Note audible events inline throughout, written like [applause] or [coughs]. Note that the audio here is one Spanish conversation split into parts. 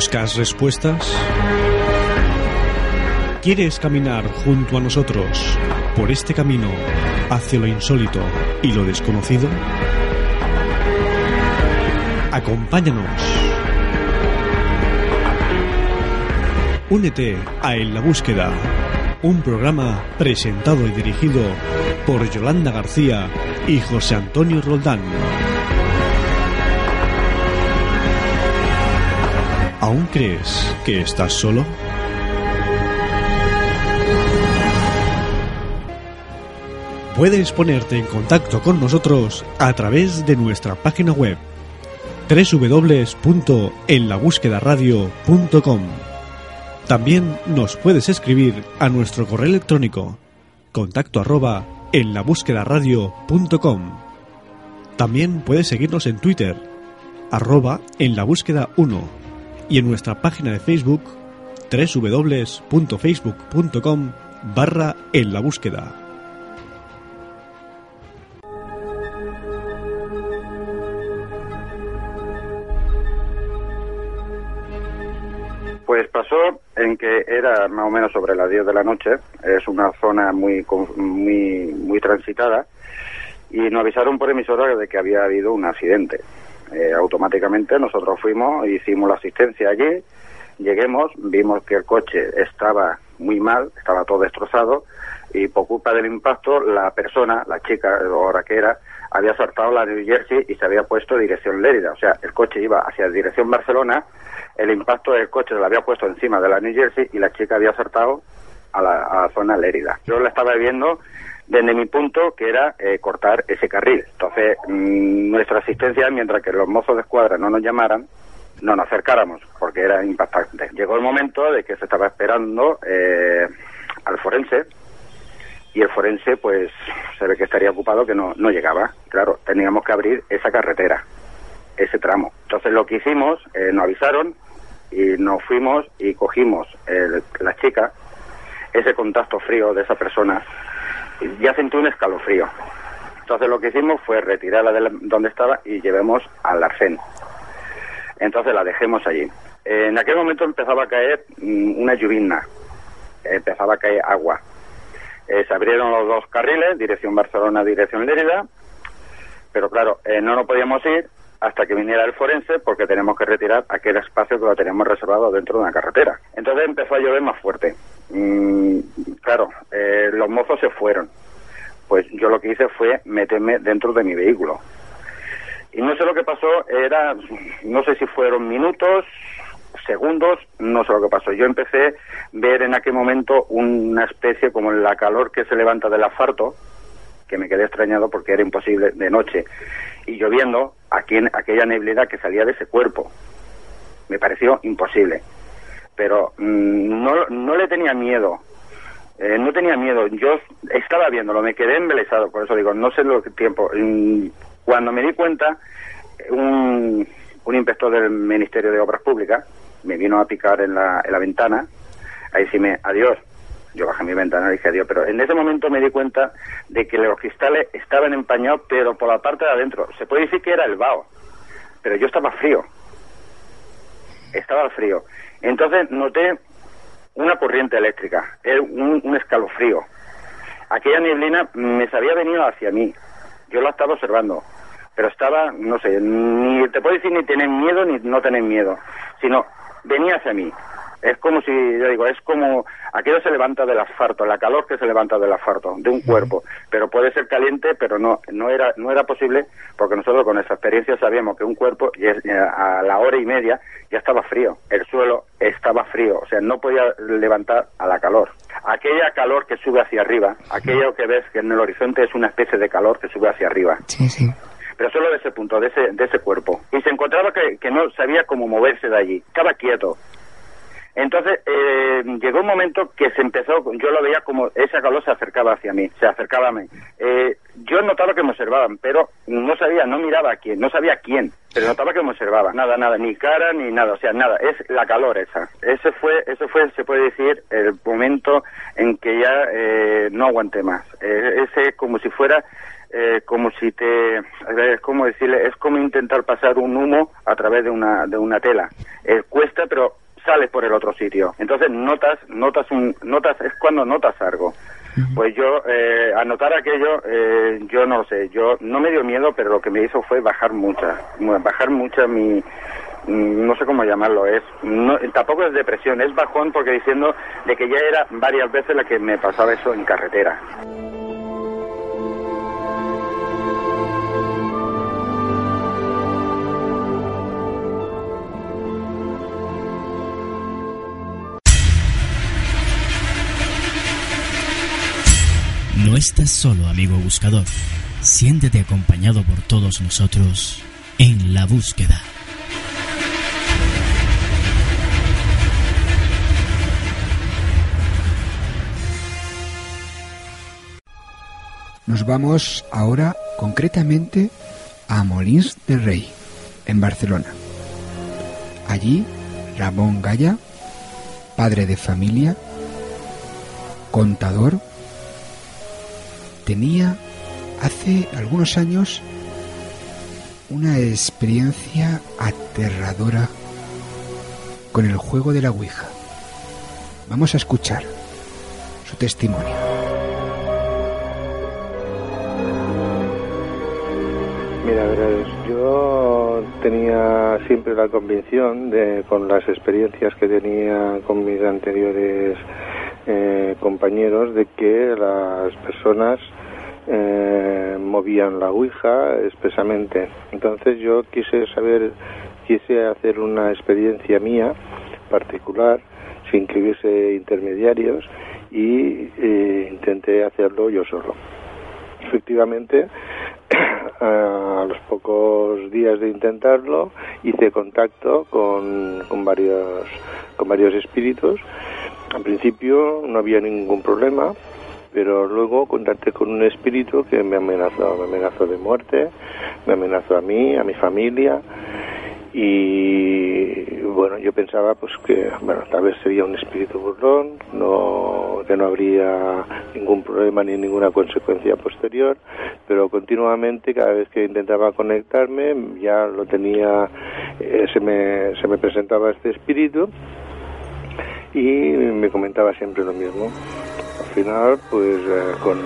¿Buscas respuestas? ¿Quieres caminar junto a nosotros por este camino hacia lo insólito y lo desconocido? Acompáñanos. Únete a En la Búsqueda, un programa presentado y dirigido por Yolanda García y José Antonio Roldán. ¿Aún crees que estás solo? Puedes ponerte en contacto con nosotros a través de nuestra página web www.enlabúsquedaradio.com. También nos puedes escribir a nuestro correo electrónico contacto arroba enlabúsquedaradio.com. También puedes seguirnos en Twitter arroba en la búsqueda 1 y en nuestra página de Facebook www.facebook.com barra en la búsqueda. Pues pasó en que era más o menos sobre las 10 de la noche, es una zona muy muy muy transitada y nos avisaron por emisora de que había habido un accidente. Eh, automáticamente nosotros fuimos, hicimos la asistencia allí, lleguemos, vimos que el coche estaba muy mal, estaba todo destrozado y por culpa del impacto la persona, la chica, ahora que era, había saltado la New Jersey y se había puesto dirección Lérida. O sea, el coche iba hacia dirección Barcelona, el impacto del coche se lo había puesto encima de la New Jersey y la chica había saltado a la, zona Lérida. Yo la estaba viendo desde mi punto, que era eh, cortar ese carril. Entonces, mm, nuestra asistencia, mientras que los mozos de escuadra no nos llamaran, no nos acercáramos, porque era impactante. Llegó el momento de que se estaba esperando eh, al forense, y el forense pues se ve que estaría ocupado que no, no llegaba. Claro, teníamos que abrir esa carretera, ese tramo. Entonces lo que hicimos, eh, nos avisaron y nos fuimos y cogimos la chica, ese contacto frío de esa persona, ya sentí un escalofrío. Entonces lo que hicimos fue retirarla de donde estaba y llevemos al arcén. Entonces la dejemos allí. En aquel momento empezaba a caer mm, una lluvia, empezaba a caer agua eh, se abrieron los dos carriles, dirección Barcelona, dirección Lérida, pero claro, eh, no nos podíamos ir hasta que viniera el forense porque tenemos que retirar aquel espacio que lo teníamos reservado dentro de una carretera. Entonces empezó a llover más fuerte. Mm, claro, eh, los mozos se fueron. Pues yo lo que hice fue meterme dentro de mi vehículo. Y no sé lo que pasó, era, no sé si fueron minutos, segundos, no sé lo que pasó. Yo empecé a ver en aquel momento una especie como la calor que se levanta del asfalto, que me quedé extrañado porque era imposible de noche, y lloviendo aquí en aquella neblina que salía de ese cuerpo. Me pareció imposible. Pero mm, no, no le tenía miedo. Eh, no tenía miedo. Yo estaba viéndolo, me quedé embelesado, por eso digo, no sé lo que tiempo. Cuando me di cuenta, un, un inspector del Ministerio de Obras Públicas me vino a picar en la, en la ventana, ahí sí me, adiós, yo bajé mi ventana y dije adiós, pero en ese momento me di cuenta de que los cristales estaban empañados, pero por la parte de adentro. Se puede decir que era el vaho, pero yo estaba frío. Estaba frío. Entonces noté una corriente eléctrica, un, escalofrío. Aquella nieblina me había venido hacia mí. Yo la estaba observando, pero estaba, no sé, ni te puedo decir ni tener miedo ni no tener miedo, sino venía hacia mí. Es como si, yo digo, es como aquello se levanta del asfalto, la calor que se levanta del asfalto, de un cuerpo, pero puede ser caliente, pero no no era no era posible porque nosotros con esa experiencia sabíamos que un cuerpo eh, a la hora y media ya estaba frío, el suelo estaba frío, o sea, no podía levantar a la calor. Aquella calor que sube hacia arriba, aquello que ves que en el horizonte es una especie de calor que sube hacia arriba. Sí, sí pero solo de ese punto, de ese, de ese cuerpo. Y se encontraba que, que no sabía cómo moverse de allí, estaba quieto. Entonces eh, llegó un momento que se empezó, yo lo veía como esa calor se acercaba hacia mí, se acercaba a mí. Eh, yo notaba que me observaban, pero no sabía, no miraba a quién, no sabía quién, pero notaba que me observaba, nada, nada, ni cara ni nada, o sea, nada, es la calor esa. Ese fue, ese fue, se puede decir, el momento en que ya eh, no aguanté más. ese como si fuera eh, como si te es como decirle es como intentar pasar un humo a través de una de una tela eh, cuesta pero sales por el otro sitio. Entonces notas notas un notas es cuando notas algo. Pues yo eh, al notar aquello eh, yo no sé. Yo no me dio miedo pero lo que me hizo fue bajar mucha bajar mucha mi mm, no sé cómo llamarlo, es no, tampoco es depresión, es bajón porque diciendo de que ya era varias veces la que me pasaba eso en carretera. Estás solo, amigo buscador. Siéntete acompañado por todos nosotros en la búsqueda. Nos vamos ahora concretamente a Molins de Rey, en Barcelona. Allí, Ramón Gaya, padre de familia, contador, tenía hace algunos años una experiencia aterradora con el juego de la Ouija. Vamos a escuchar su testimonio. Mira, verás, yo tenía siempre la convicción con las experiencias que tenía con mis anteriores eh, compañeros, de que las personas eh, movían la Ouija expresamente. Entonces yo quise saber, quise hacer una experiencia mía particular, sin que hubiese intermediarios, y eh, intenté hacerlo yo solo. Efectivamente, [clears throat] a los pocos días de intentarlo hice contacto con, con varios con varios espíritus en principio no había ningún problema pero luego contacté con un espíritu que me amenazó me amenazó de muerte me amenazó a mí a mi familia y bueno yo pensaba pues que bueno tal vez sería un espíritu burlón no que no habría ningún problema ni ninguna consecuencia posterior pero continuamente cada vez que intentaba conectarme ya lo tenía eh, se me se me presentaba este espíritu y me comentaba siempre lo mismo final pues eh, con,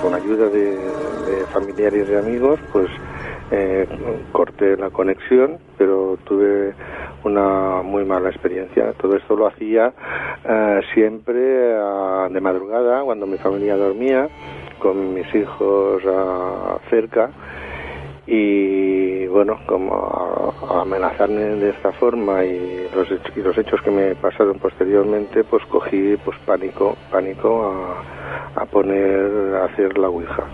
con, ayuda de, familiares y amigos pues eh, corté la conexión, pero tuve una muy mala experiencia. Todo esto lo hacía eh, siempre ah, de madrugada, cuando mi familia dormía, con mis hijos cerca. Y bueno, como amenazarme de esta forma y los, hech- y los hechos que me pasaron posteriormente, pues cogí pues pánico, pánico a, a poner, a hacer la ouija.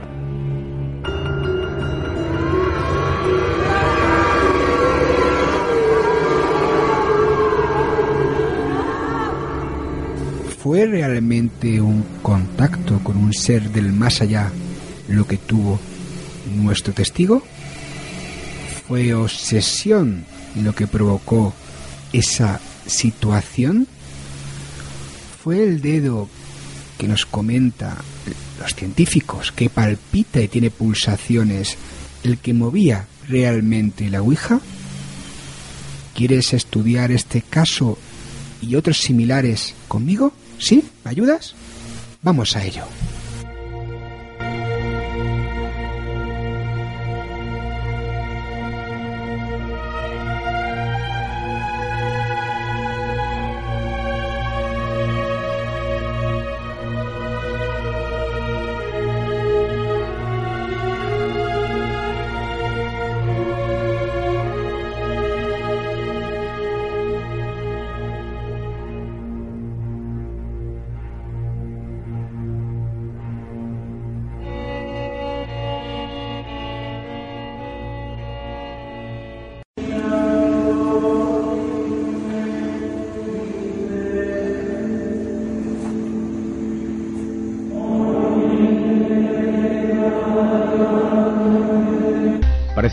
¿Fue realmente un contacto con un ser del más allá lo que tuvo nuestro testigo? ¿Fue obsesión lo que provocó esa situación? ¿Fue el dedo que nos comenta los científicos que palpita y tiene pulsaciones el que movía realmente la Ouija? ¿Quieres estudiar este caso y otros similares conmigo? ¿Sí? ¿Me ayudas? Vamos a ello.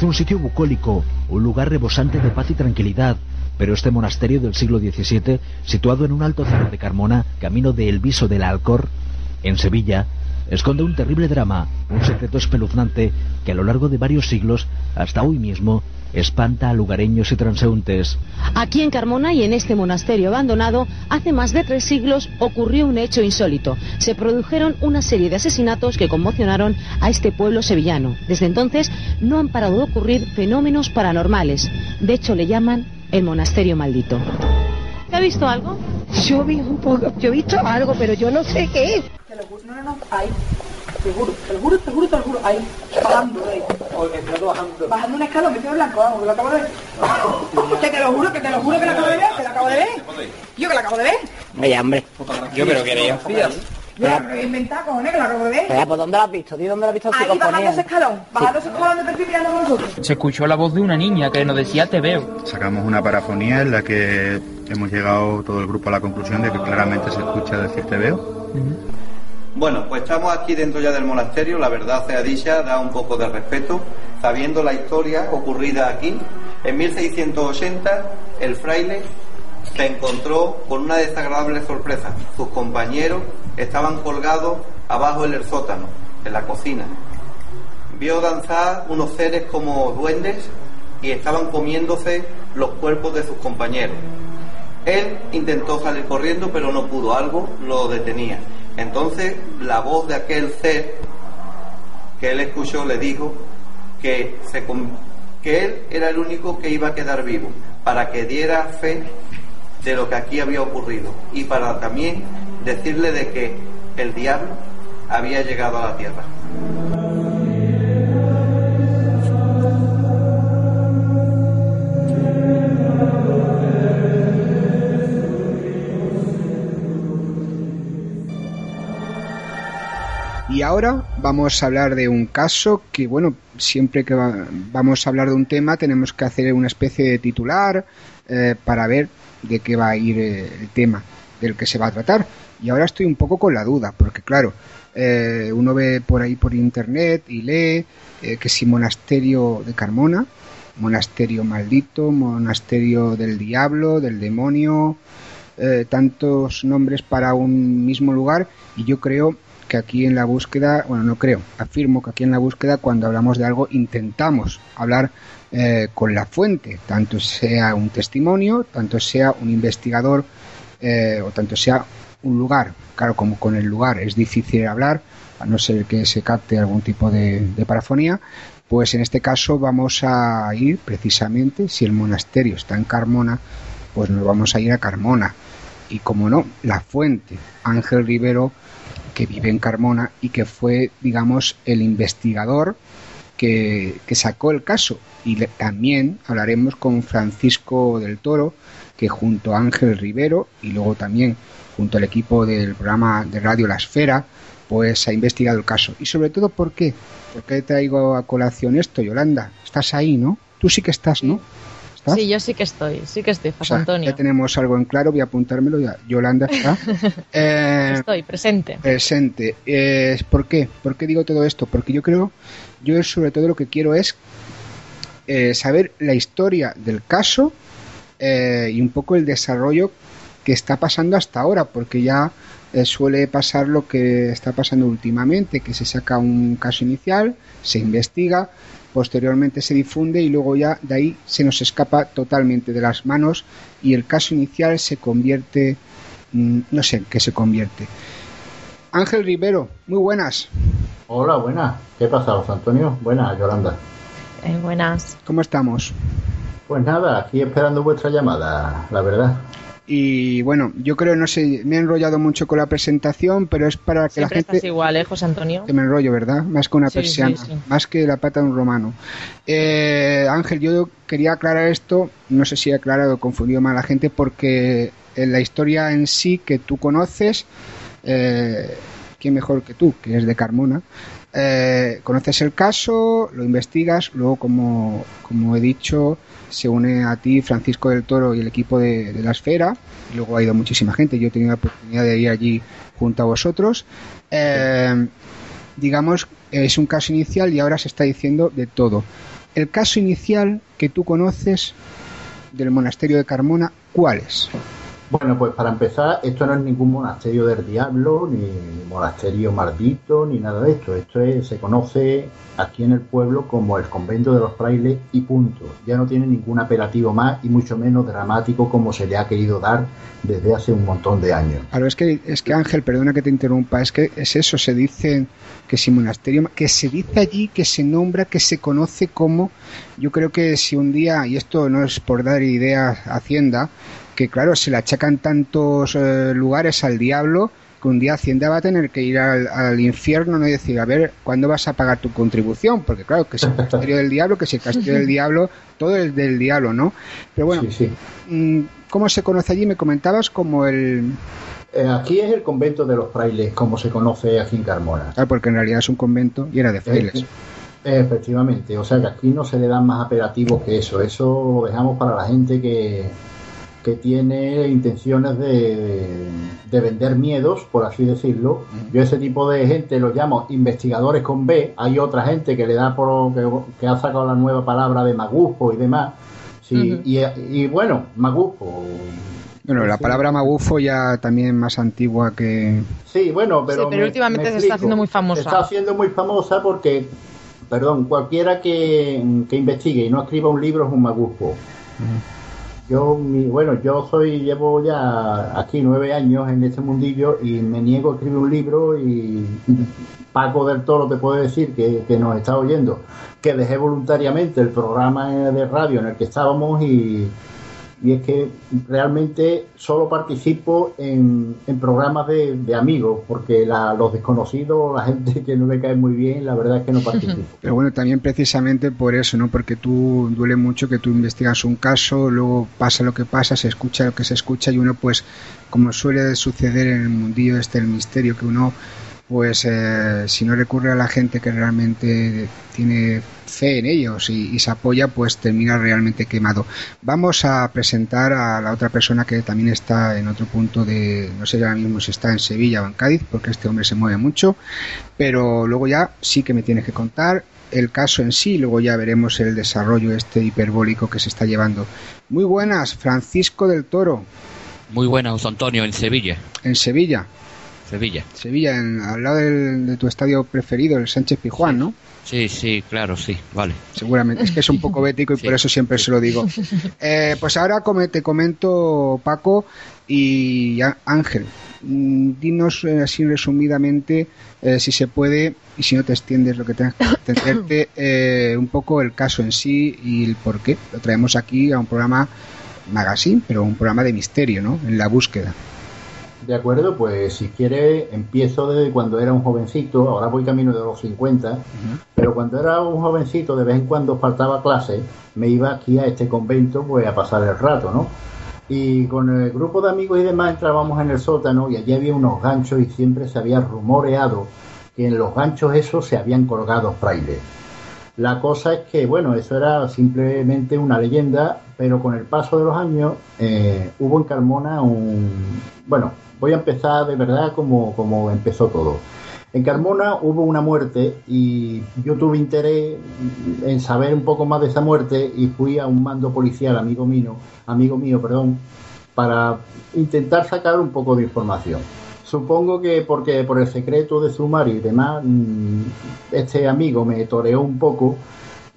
Un sitio bucólico, un lugar rebosante de paz y tranquilidad, pero este monasterio del siglo XVII, situado en un alto cerro de Carmona, camino de El Viso del Alcor, en Sevilla, esconde un terrible drama, un secreto espeluznante que a lo largo de varios siglos, hasta hoy mismo, espanta a lugareños y transeúntes. Aquí en Carmona y en este monasterio abandonado, hace más de tres siglos ocurrió un hecho insólito. Se produjeron una serie de asesinatos que conmocionaron a este pueblo sevillano. Desde entonces no han parado de ocurrir fenómenos paranormales. De hecho, le llaman el monasterio maldito. ¿Te ha visto algo? Yo vi un poco, yo he visto algo, pero yo no sé qué es. Te lo juro, no, no, no, ahí. Te juro, te lo juro, te lo juro, te lo juro, Bajando, ahí. bajando. Bajando un escalón, me quedo blanco, vamos, que lo acabo de ver. [laughs] Que te lo juro, que te lo juro que lo acabo de ver, que lo acabo de ver. Yo que lo acabo de ver. Vaya, hombre. Yo creo que era Yo lo he inventado, cojones, que lo acabo de ver. Pero, ¿por dónde lo has visto? ¿Di dónde lo has visto? Ahí bajando ese escalón, bajando ese escalón de perfil mirando con nosotros. Se escuchó la voz de una niña que nos decía te veo. Sacamos una parafonía en la que hemos llegado todo el grupo a la conclusión de que claramente se escucha decir te veo. Bueno, pues estamos aquí dentro ya del monasterio, la verdad sea dicha, da un poco de respeto, sabiendo la historia ocurrida aquí. En 1680 el fraile se encontró con una desagradable sorpresa. Sus compañeros estaban colgados abajo en el sótano, en la cocina. Vio danzar unos seres como duendes y estaban comiéndose los cuerpos de sus compañeros. Él intentó salir corriendo, pero no pudo, algo lo detenía. Entonces la voz de aquel ser que él escuchó le dijo que, se, que él era el único que iba a quedar vivo, para que diera fe de lo que aquí había ocurrido y para también decirle de que el diablo había llegado a la tierra. Y ahora vamos a hablar de un caso que, bueno, siempre que va- vamos a hablar de un tema tenemos que hacer una especie de titular eh, para ver de qué va a ir eh, el tema del que se va a tratar. Y ahora estoy un poco con la duda, porque claro, eh, uno ve por ahí por internet y lee eh, que si monasterio de Carmona, monasterio maldito, monasterio del diablo, del demonio, eh, tantos nombres para un mismo lugar y yo creo que aquí en la búsqueda, bueno, no creo, afirmo que aquí en la búsqueda cuando hablamos de algo intentamos hablar eh, con la fuente, tanto sea un testimonio, tanto sea un investigador eh, o tanto sea un lugar. Claro, como con el lugar es difícil hablar, a no ser que se capte algún tipo de, de parafonía, pues en este caso vamos a ir precisamente, si el monasterio está en Carmona, pues nos vamos a ir a Carmona. Y como no, la fuente, Ángel Rivero, que vive en Carmona y que fue, digamos, el investigador que, que sacó el caso. Y le- también hablaremos con Francisco del Toro, que junto a Ángel Rivero y luego también junto al equipo del programa de radio La Esfera, pues ha investigado el caso. Y sobre todo, ¿por qué? ¿Por qué traigo a colación esto, Yolanda? Estás ahí, ¿no? Tú sí que estás, ¿no? Sí, yo sí que estoy, sí que estoy, O José sea, Antonio. ya tenemos algo en claro, voy a apuntármelo ya. Yolanda está. [laughs] Eh, Estoy presente. presente. Eh, ¿Por qué? ¿Por qué digo todo esto? Porque yo creo, yo sobre todo lo que quiero es eh, saber la historia del caso y un poco el desarrollo que está pasando hasta ahora, porque ya suele pasar lo que está pasando últimamente, que se saca un caso inicial, se investiga, posteriormente se difunde y luego ya de ahí se nos escapa totalmente de las manos y el caso inicial se convierte, mm, no sé en qué se convierte. Ángel Rivero, muy buenas. Hola, buenas. ¿Qué pasa, José Antonio? Buenas, Yolanda. Eh, buenas. ¿Cómo estamos? Pues nada, aquí esperando vuestra llamada, la verdad. Y bueno, yo creo, no sé, me he enrollado mucho con la presentación, pero es para que Siempre la estás gente... igual, ¿eh, José Antonio? Que me enrollo, ¿verdad? Más que una Sí, persiana, sí, sí. más que la pata de un romano. Eh, Ángel, yo quería aclarar esto, no sé si he aclarado o confundido mal a la gente, porque en la historia en sí que tú conoces, eh, ¿quién mejor que tú, que es de Carmona? Eh, conoces el caso, lo investigas, luego, como, como he dicho, se une a ti Francisco del Toro y el equipo de, la Esfera, y luego ha ido muchísima gente, yo he tenido la oportunidad de ir allí junto a vosotros. Eh, digamos, es un caso inicial y ahora se está diciendo de todo. El caso inicial que tú conoces del monasterio de Carmona, ¿cuál es? Bueno, pues para empezar, esto no es ningún monasterio del diablo, ni monasterio maldito, ni nada de esto. Esto es, se conoce aquí en el pueblo como el convento de los frailes y punto. Ya no tiene ningún apelativo más y mucho menos dramático como se le ha querido dar desde hace un montón de años. Claro, es que, es que Ángel, perdona que te interrumpa, es que es eso, se dice que si monasterio, que se dice allí, que se nombra, que se conoce como, yo creo que si un día, y esto no es por dar ideas a Hacienda, que claro, se le achacan tantos eh, lugares al diablo que un día Hacienda va a tener que ir al, al infierno ¿no? y decir, a ver, ¿cuándo vas a pagar tu contribución? Porque claro, que es el [laughs] castillo del diablo, que si el castillo del diablo, todo es del diablo, ¿no? Pero bueno, mm, ¿cómo se conoce allí? Me comentabas como el... Eh, aquí es el convento de los frailes, como se conoce aquí en Carmona. Ah, porque en realidad es un convento y era de frailes. Eh, efectivamente, o sea que aquí no se le dan más apelativos que eso. Eso lo dejamos para la gente que, que tiene intenciones de, de vender miedos, por así decirlo. Yo ese tipo de gente los llamo investigadores con B. Hay otra gente que le da por que, que ha sacado la nueva palabra de magufo y demás. Sí, Ujú. y, y bueno, magufo. Bueno, la palabra magufo ya también más antigua que... Sí, bueno, pero. Sí, pero me- últimamente me se está haciendo muy famosa. Se está haciendo muy famosa porque, perdón, cualquiera que, que investigue y no escriba un libro es un magufo. Yo, mi, bueno, yo soy, llevo ya aquí nueve años en este mundillo y me niego a escribir un libro y Paco del Toro te puede decir que, que nos está oyendo, que dejé voluntariamente el programa de radio en el que estábamos y, y es que realmente solo participo en, en programas de, de amigos, porque la- los desconocidos, la gente que no me cae muy bien, la verdad es que no participo. [laughs] Pero bueno, también precisamente por eso, ¿no? Porque tú duele mucho que tú investigas un caso, luego pasa lo que pasa, se escucha lo que se escucha y uno pues, como suele suceder en el mundillo este el misterio, que uno pues eh, si no recurre a la gente que realmente tiene fe en ellos y, y se apoya, pues termina realmente quemado. Vamos a presentar a la otra persona que también está en otro punto de, no sé ahora mismo si está en Sevilla o en Cádiz, porque este hombre se mueve mucho, pero luego ya sí que me tienes que contar el caso en sí, luego ya veremos el desarrollo este hiperbólico que se está llevando. Muy buenas, Francisco del Toro, Muy buenas, Antonio, en Sevilla. en Sevilla. Sevilla. Sevilla, en- al lado del- de tu estadio preferido, el Sánchez Pijuán, ¿no? Sí, sí, claro, sí, vale. Seguramente, es que es un poco bético y [laughs] por eso siempre se lo digo. Eh, pues ahora te comento, Paco y Ángel, mm, dinos eh, así resumidamente, eh, si se puede, y si no te extiendes lo que tengas que [coughs] extenderte, eh, un poco el caso en sí y el por qué. Lo traemos aquí a un programa magazine, pero un programa de misterio, ¿no? En la búsqueda. De acuerdo, pues si quiere empiezo desde cuando era un jovencito, ahora voy camino de los 50, pero cuando era un jovencito de vez en cuando faltaba clase, me iba aquí a este convento pues a pasar el rato, ¿no? Y con el grupo de amigos y demás entrábamos en el sótano y allí había unos ganchos y siempre se había rumoreado que en los ganchos esos se habían colgado frailes. La cosa es que, bueno, eso era simplemente una leyenda, pero con el paso de los años eh, hubo en Carmona un... Bueno, voy a empezar de verdad como, como empezó todo. En Carmona hubo una muerte y yo tuve interés en saber un poco más de esa muerte y fui a un mando policial, amigo mío, amigo mío, perdón, para intentar sacar un poco de información. Supongo que porque por el secreto de sumario y demás, mm, este amigo me toreó un poco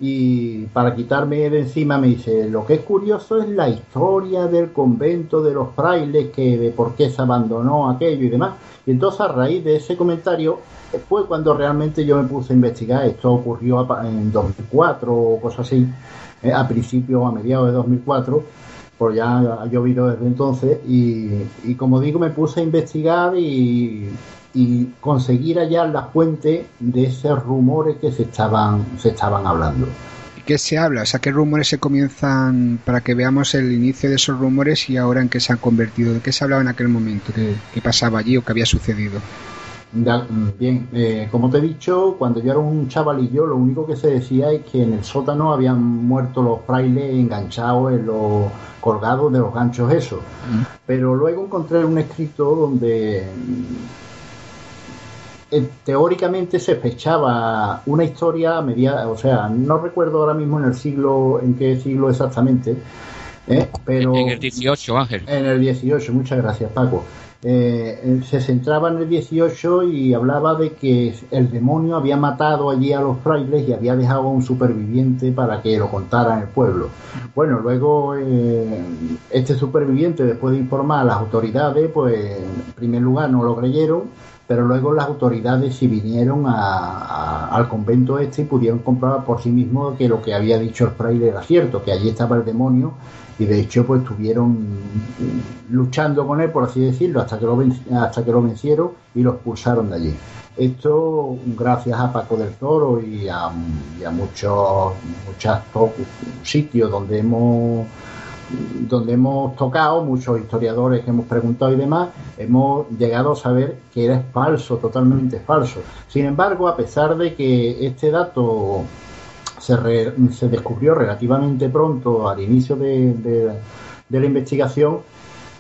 y para quitarme de encima me dice, lo que es curioso es la historia del convento de los frailes, que de por qué se abandonó aquello y demás. Y entonces a raíz de ese comentario fue cuando realmente yo me puse a investigar. Esto ocurrió en 2004 o cosas así, eh, a principios o a mediados de 2004 pues ya ha llovido desde entonces y como digo me puse a investigar y, y conseguir hallar la fuente de esos rumores que se estaban se estaban hablando ¿Y qué se habla? O sea, ¿qué rumores se comienzan para que veamos el inicio de esos rumores y ahora en qué se han convertido? ¿De qué se hablaba en aquel momento? ¿Qué, qué pasaba allí o qué había sucedido? Mm, bien eh, como te he dicho cuando yo era un chavalillo lo único que se decía es que en el sótano habían muerto los frailes enganchados en los colgados de los ganchos esos pero luego encontré un escrito donde mm, teóricamente se fechaba una historia a media, o sea, no recuerdo ahora mismo en el siglo, en qué siglo exactamente, ¿eh? Pero En el 18, Ángel. en el 18, muchas gracias Paco. Eh, eh, se centraba en el 18 y hablaba de que el demonio había matado allí a los frailes y había dejado a un superviviente para que lo contara en el pueblo. Bueno, luego eh, este superviviente, después de informar a las autoridades, pues en primer lugar no lo creyeron, pero luego las autoridades sí vinieron a- a- al convento este y pudieron comprobar por sí mismos que lo que había dicho el fraile era cierto, que allí estaba el demonio y de hecho pues estuvieron luchando con él por así decirlo hasta que lo hasta que lo vencieron y lo expulsaron de allí. Esto gracias a Paco del Toro y a, y a muchos muchos sitios donde hemos donde hemos tocado, muchos historiadores que hemos preguntado y demás, hemos llegado a saber que era falso, totalmente falso. Sin embargo, a pesar de que este dato se, re- se descubrió relativamente pronto al inicio de, de- de la investigación,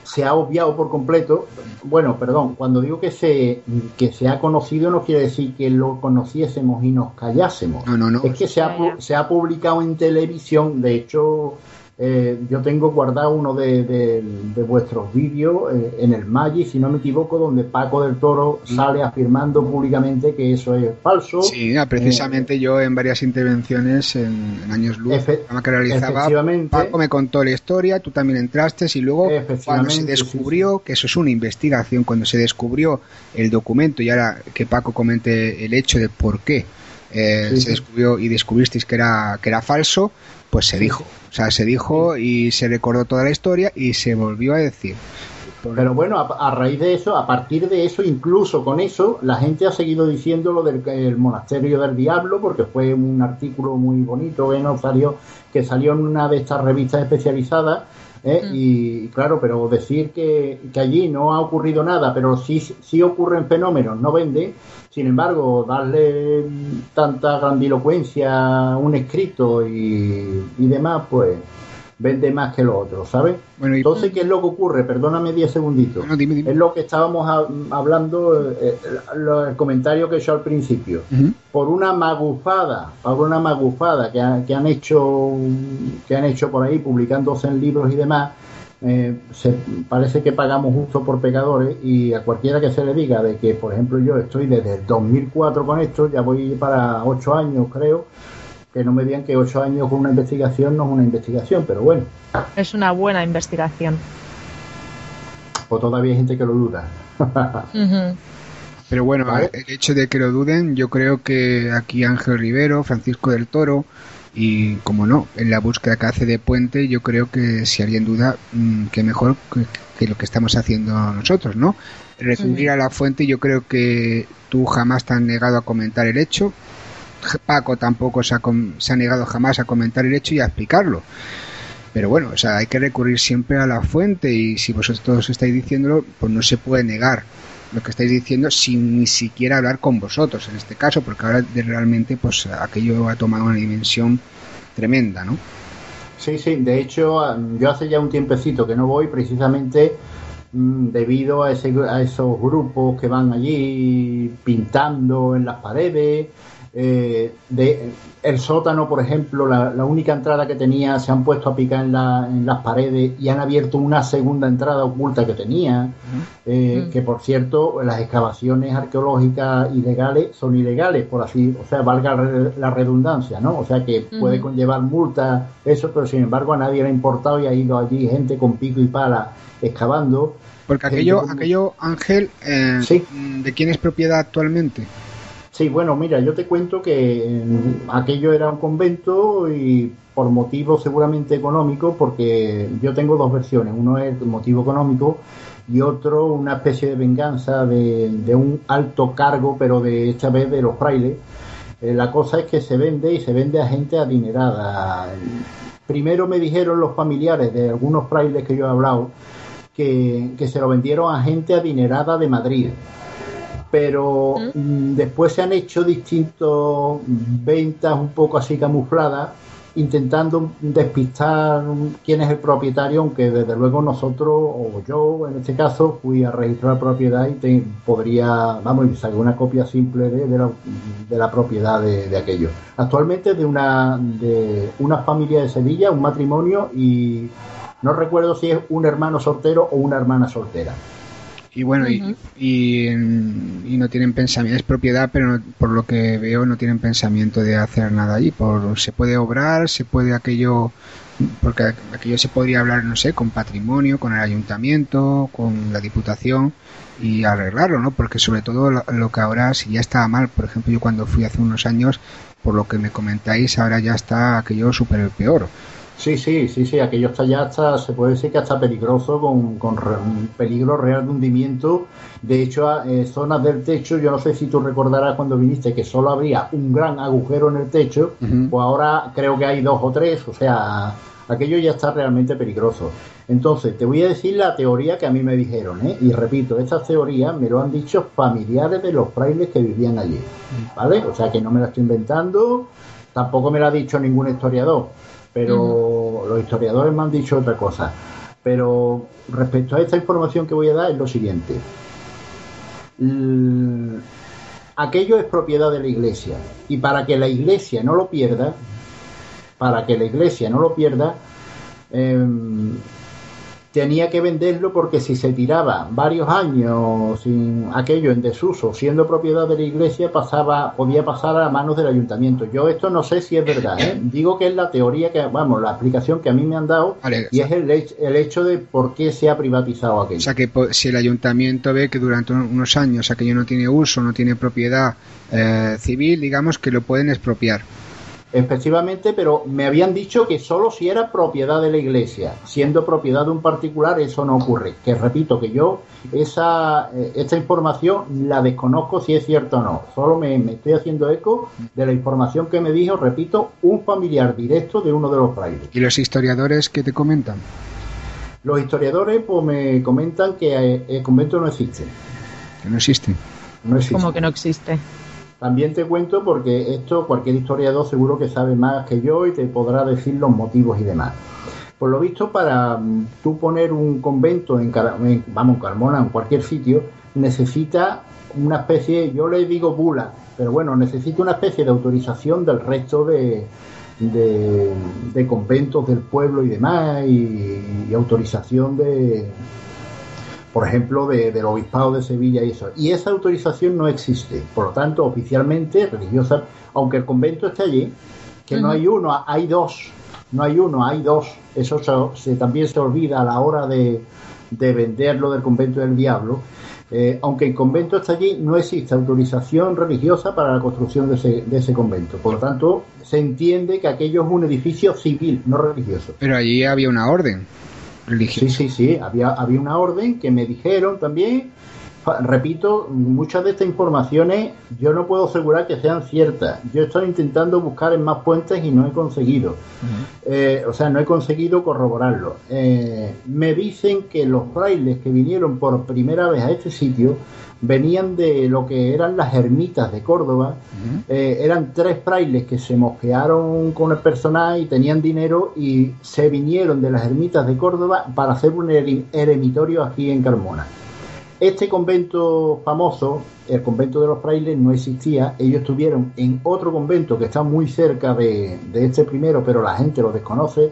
se ha obviado por completo. Bueno, perdón, cuando digo que se, que se ha conocido no quiere decir que lo conociésemos y nos callásemos. No, no, no. Es que se ha, pu- se ha publicado en televisión, de hecho, eh, yo tengo guardado uno de, de- de vuestros vídeos eh, en el Maggi, si no me equivoco, donde Paco del Toro sale afirmando públicamente que eso es falso. Sí, ah, precisamente yo en varias intervenciones en, en años luz Efe- que realizaba. Paco me contó la historia, tú también entraste y luego cuando se descubrió, que eso es una investigación, cuando se descubrió el documento y ahora que Paco comente el hecho de por qué eh, Sí, se descubrió y descubristeis que era, que era falso, pues se dijo. O sea, se dijo y se recordó toda la historia y se volvió a decir. Pero bueno, a, raíz de eso, a partir de eso, incluso con eso, la gente ha seguido diciendo lo del el monasterio del diablo, porque fue un artículo muy bonito que nos salió, que salió en una de estas revistas especializadas. ¿Eh? Y claro, pero decir que, que allí no ha ocurrido nada, pero sí, sí ocurren fenómenos, no vende. Sin embargo, darle tanta grandilocuencia a un escrito y, y demás, pues vende más que lo otro, ¿sabes? Entonces, ¿qué es lo que ocurre? Perdóname 10 segunditos. Es lo que estábamos ha- hablando, eh, lo- el comentario que he hecho al principio. Por una magufada, por una magufada que, ha- que han hecho que han hecho por ahí, publicándose en libros y demás, eh, se, parece que pagamos justo por pecadores y a cualquiera que se le diga de que, por ejemplo, yo estoy desde el 2004 con esto, ya voy para 8 años, creo, que no me digan que 8 años con una investigación no es una investigación, pero bueno, Es una buena investigación. pues todavía hay gente que lo duda. Pero bueno, el hecho de que lo duden, yo creo que aquí Ángel Rivero, Francisco del Toro y, como no, en la búsqueda que hace de Puente, yo creo que si alguien duda, mm, que mejor que, que lo que estamos haciendo nosotros, ¿no? Recurrir a la fuente, yo creo que tú jamás te has negado a comentar el hecho, Paco tampoco se ha, se ha negado jamás a comentar el hecho y a explicarlo. Pero bueno, o sea, hay que recurrir siempre a la fuente y si vosotros estáis diciéndolo, pues no se puede negar lo que estáis diciendo sin ni siquiera hablar con vosotros en este caso, porque ahora realmente pues aquello ha tomado una dimensión tremenda, ¿no? Sí, sí, de hecho yo hace ya un tiempecito que no voy precisamente mm, debido a, ese, a esos grupos que van allí pintando en las paredes. Eh, de, el sótano, por ejemplo, la, la única entrada que tenía se han puesto a picar en, la- en las paredes y han abierto una segunda entrada oculta que tenía. eh, Mm. que por cierto, las excavaciones arqueológicas ilegales son ilegales, por así, o sea, valga re- la redundancia, ¿no? O sea que puede conllevar multa, eso, pero sin embargo a nadie le ha importado y ha ido allí gente con pico y pala excavando. Porque aquello, como- aquello Ángel, eh, ¿de quién es propiedad actualmente? Sí, bueno, mira, yo te cuento que mm, aquello era un convento y por motivo seguramente económico, porque yo tengo dos versiones, uno es motivo económico y otro una especie de venganza de, de un alto cargo, pero de esta vez de los frailes. Eh, la cosa es que se vende y se vende a gente adinerada. Primero me dijeron los familiares de algunos frailes que yo he hablado que, que se lo vendieron a gente adinerada de Madrid pero mm, después se han hecho distintos ventas un poco así camufladas intentando despistar quién es el propietario aunque desde luego nosotros o yo en este caso fui a registrar propiedad y te, podría vamos y saqué una copia simple de, de la, de la propiedad de, de aquello actualmente de una de una familia de Sevilla un matrimonio y No recuerdo si es un hermano soltero o una hermana soltera. Y bueno, y, y, y no tienen pensamiento, es propiedad, pero no- por lo que veo no tienen pensamiento de hacer nada allí. Por, se puede obrar, se puede aquello, porque aquello se podría hablar, no sé, con patrimonio, con el ayuntamiento, con la diputación y arreglarlo, ¿no? Porque sobre todo lo, lo que ahora, si ya estaba mal, por ejemplo, yo cuando fui hace unos años, por lo que me comentáis, ahora ya está aquello súper peor. Sí, sí, sí, sí, aquello está ya hasta, se puede decir que hasta peligroso, con, con re- un peligro real de hundimiento. De hecho, a- eh, zonas del techo, yo no sé si tú recordarás cuando viniste que solo habría un gran agujero en el techo, pues ahora creo que hay dos o tres, o sea, aquello ya está realmente peligroso. Entonces, te voy a decir la teoría que a mí me dijeron, ¿eh? y repito, estas teorías me lo han dicho familiares de los frailes que vivían allí, ¿vale? O sea que no me la estoy inventando, tampoco me la ha dicho ningún historiador, pero los historiadores me han dicho otra cosa. Pero respecto a esta información que voy a dar es lo siguiente. L- aquello es propiedad de la iglesia y para que la iglesia no lo pierda, para que la iglesia no lo pierda, em, tenía que venderlo porque si se tiraba varios años sin aquello en desuso, siendo propiedad de la iglesia, pasaba, podía pasar a manos del ayuntamiento. Yo esto no sé si es verdad, ¿eh? [coughs] digo que es la teoría que, vamos, la explicación que a mí me han dado y es el, el hecho de por qué se ha privatizado aquello. O sea que si el ayuntamiento ve que durante un- unos años aquello no tiene uso, no tiene propiedad eh, civil, digamos que lo pueden expropiar. Efectivamente, pero me habían dicho que solo si era propiedad de la iglesia, siendo propiedad de un particular, eso no ocurre. Que repito que yo esa eh, esta información la desconozco si es cierto o no. Solo me, me estoy haciendo eco de la información que me dijo, repito, un familiar directo de uno de los frailes. ¿Y los historiadores qué te comentan? Los historiadores pues me comentan que eh, el convento no existe. Que no existe. No existe. Como que no existe. También te cuento porque esto cualquier historiador seguro que sabe más que yo y te podrá decir los motivos y demás. Por lo visto, para mm, tú poner un convento en, Car- en- vamos, en Carmona, en cualquier sitio, necesita una especie, yo le digo bula, pero bueno, necesita una especie de autorización del resto de, de, conventos del pueblo y demás, y autorización de, por ejemplo, de- del obispado de Sevilla y eso. Y esa autorización no existe. Por lo tanto, oficialmente, religiosa, aunque el convento esté allí, que no hay uno, hay dos. No hay uno, hay dos. Eso se, se- también se olvida a la hora de, de venderlo del convento del diablo. Eh, aunque el convento está allí, no existe autorización religiosa para la construcción de ese, de ese convento. Por lo tanto, se entiende que aquello es un edificio civil, no religioso. Pero allí había una orden Sí, sí, sí, había, había una orden que me dijeron también. Repito, muchas de estas informaciones yo no puedo asegurar que sean ciertas. Yo estoy intentando buscar en más fuentes y no he conseguido. Eh, o sea, no he conseguido corroborarlo. Eh, me dicen que los frailes que vinieron por primera vez a este sitio venían de lo que eran las ermitas de Córdoba. Eh, eran tres frailes que se mosquearon con el personal y tenían dinero y se vinieron de las ermitas de Córdoba para hacer un ere- eremitorio aquí en Carmona. Este convento famoso, el convento de los frailes, no existía. Ellos estuvieron en otro convento que está muy cerca de, este primero, pero la gente lo desconoce.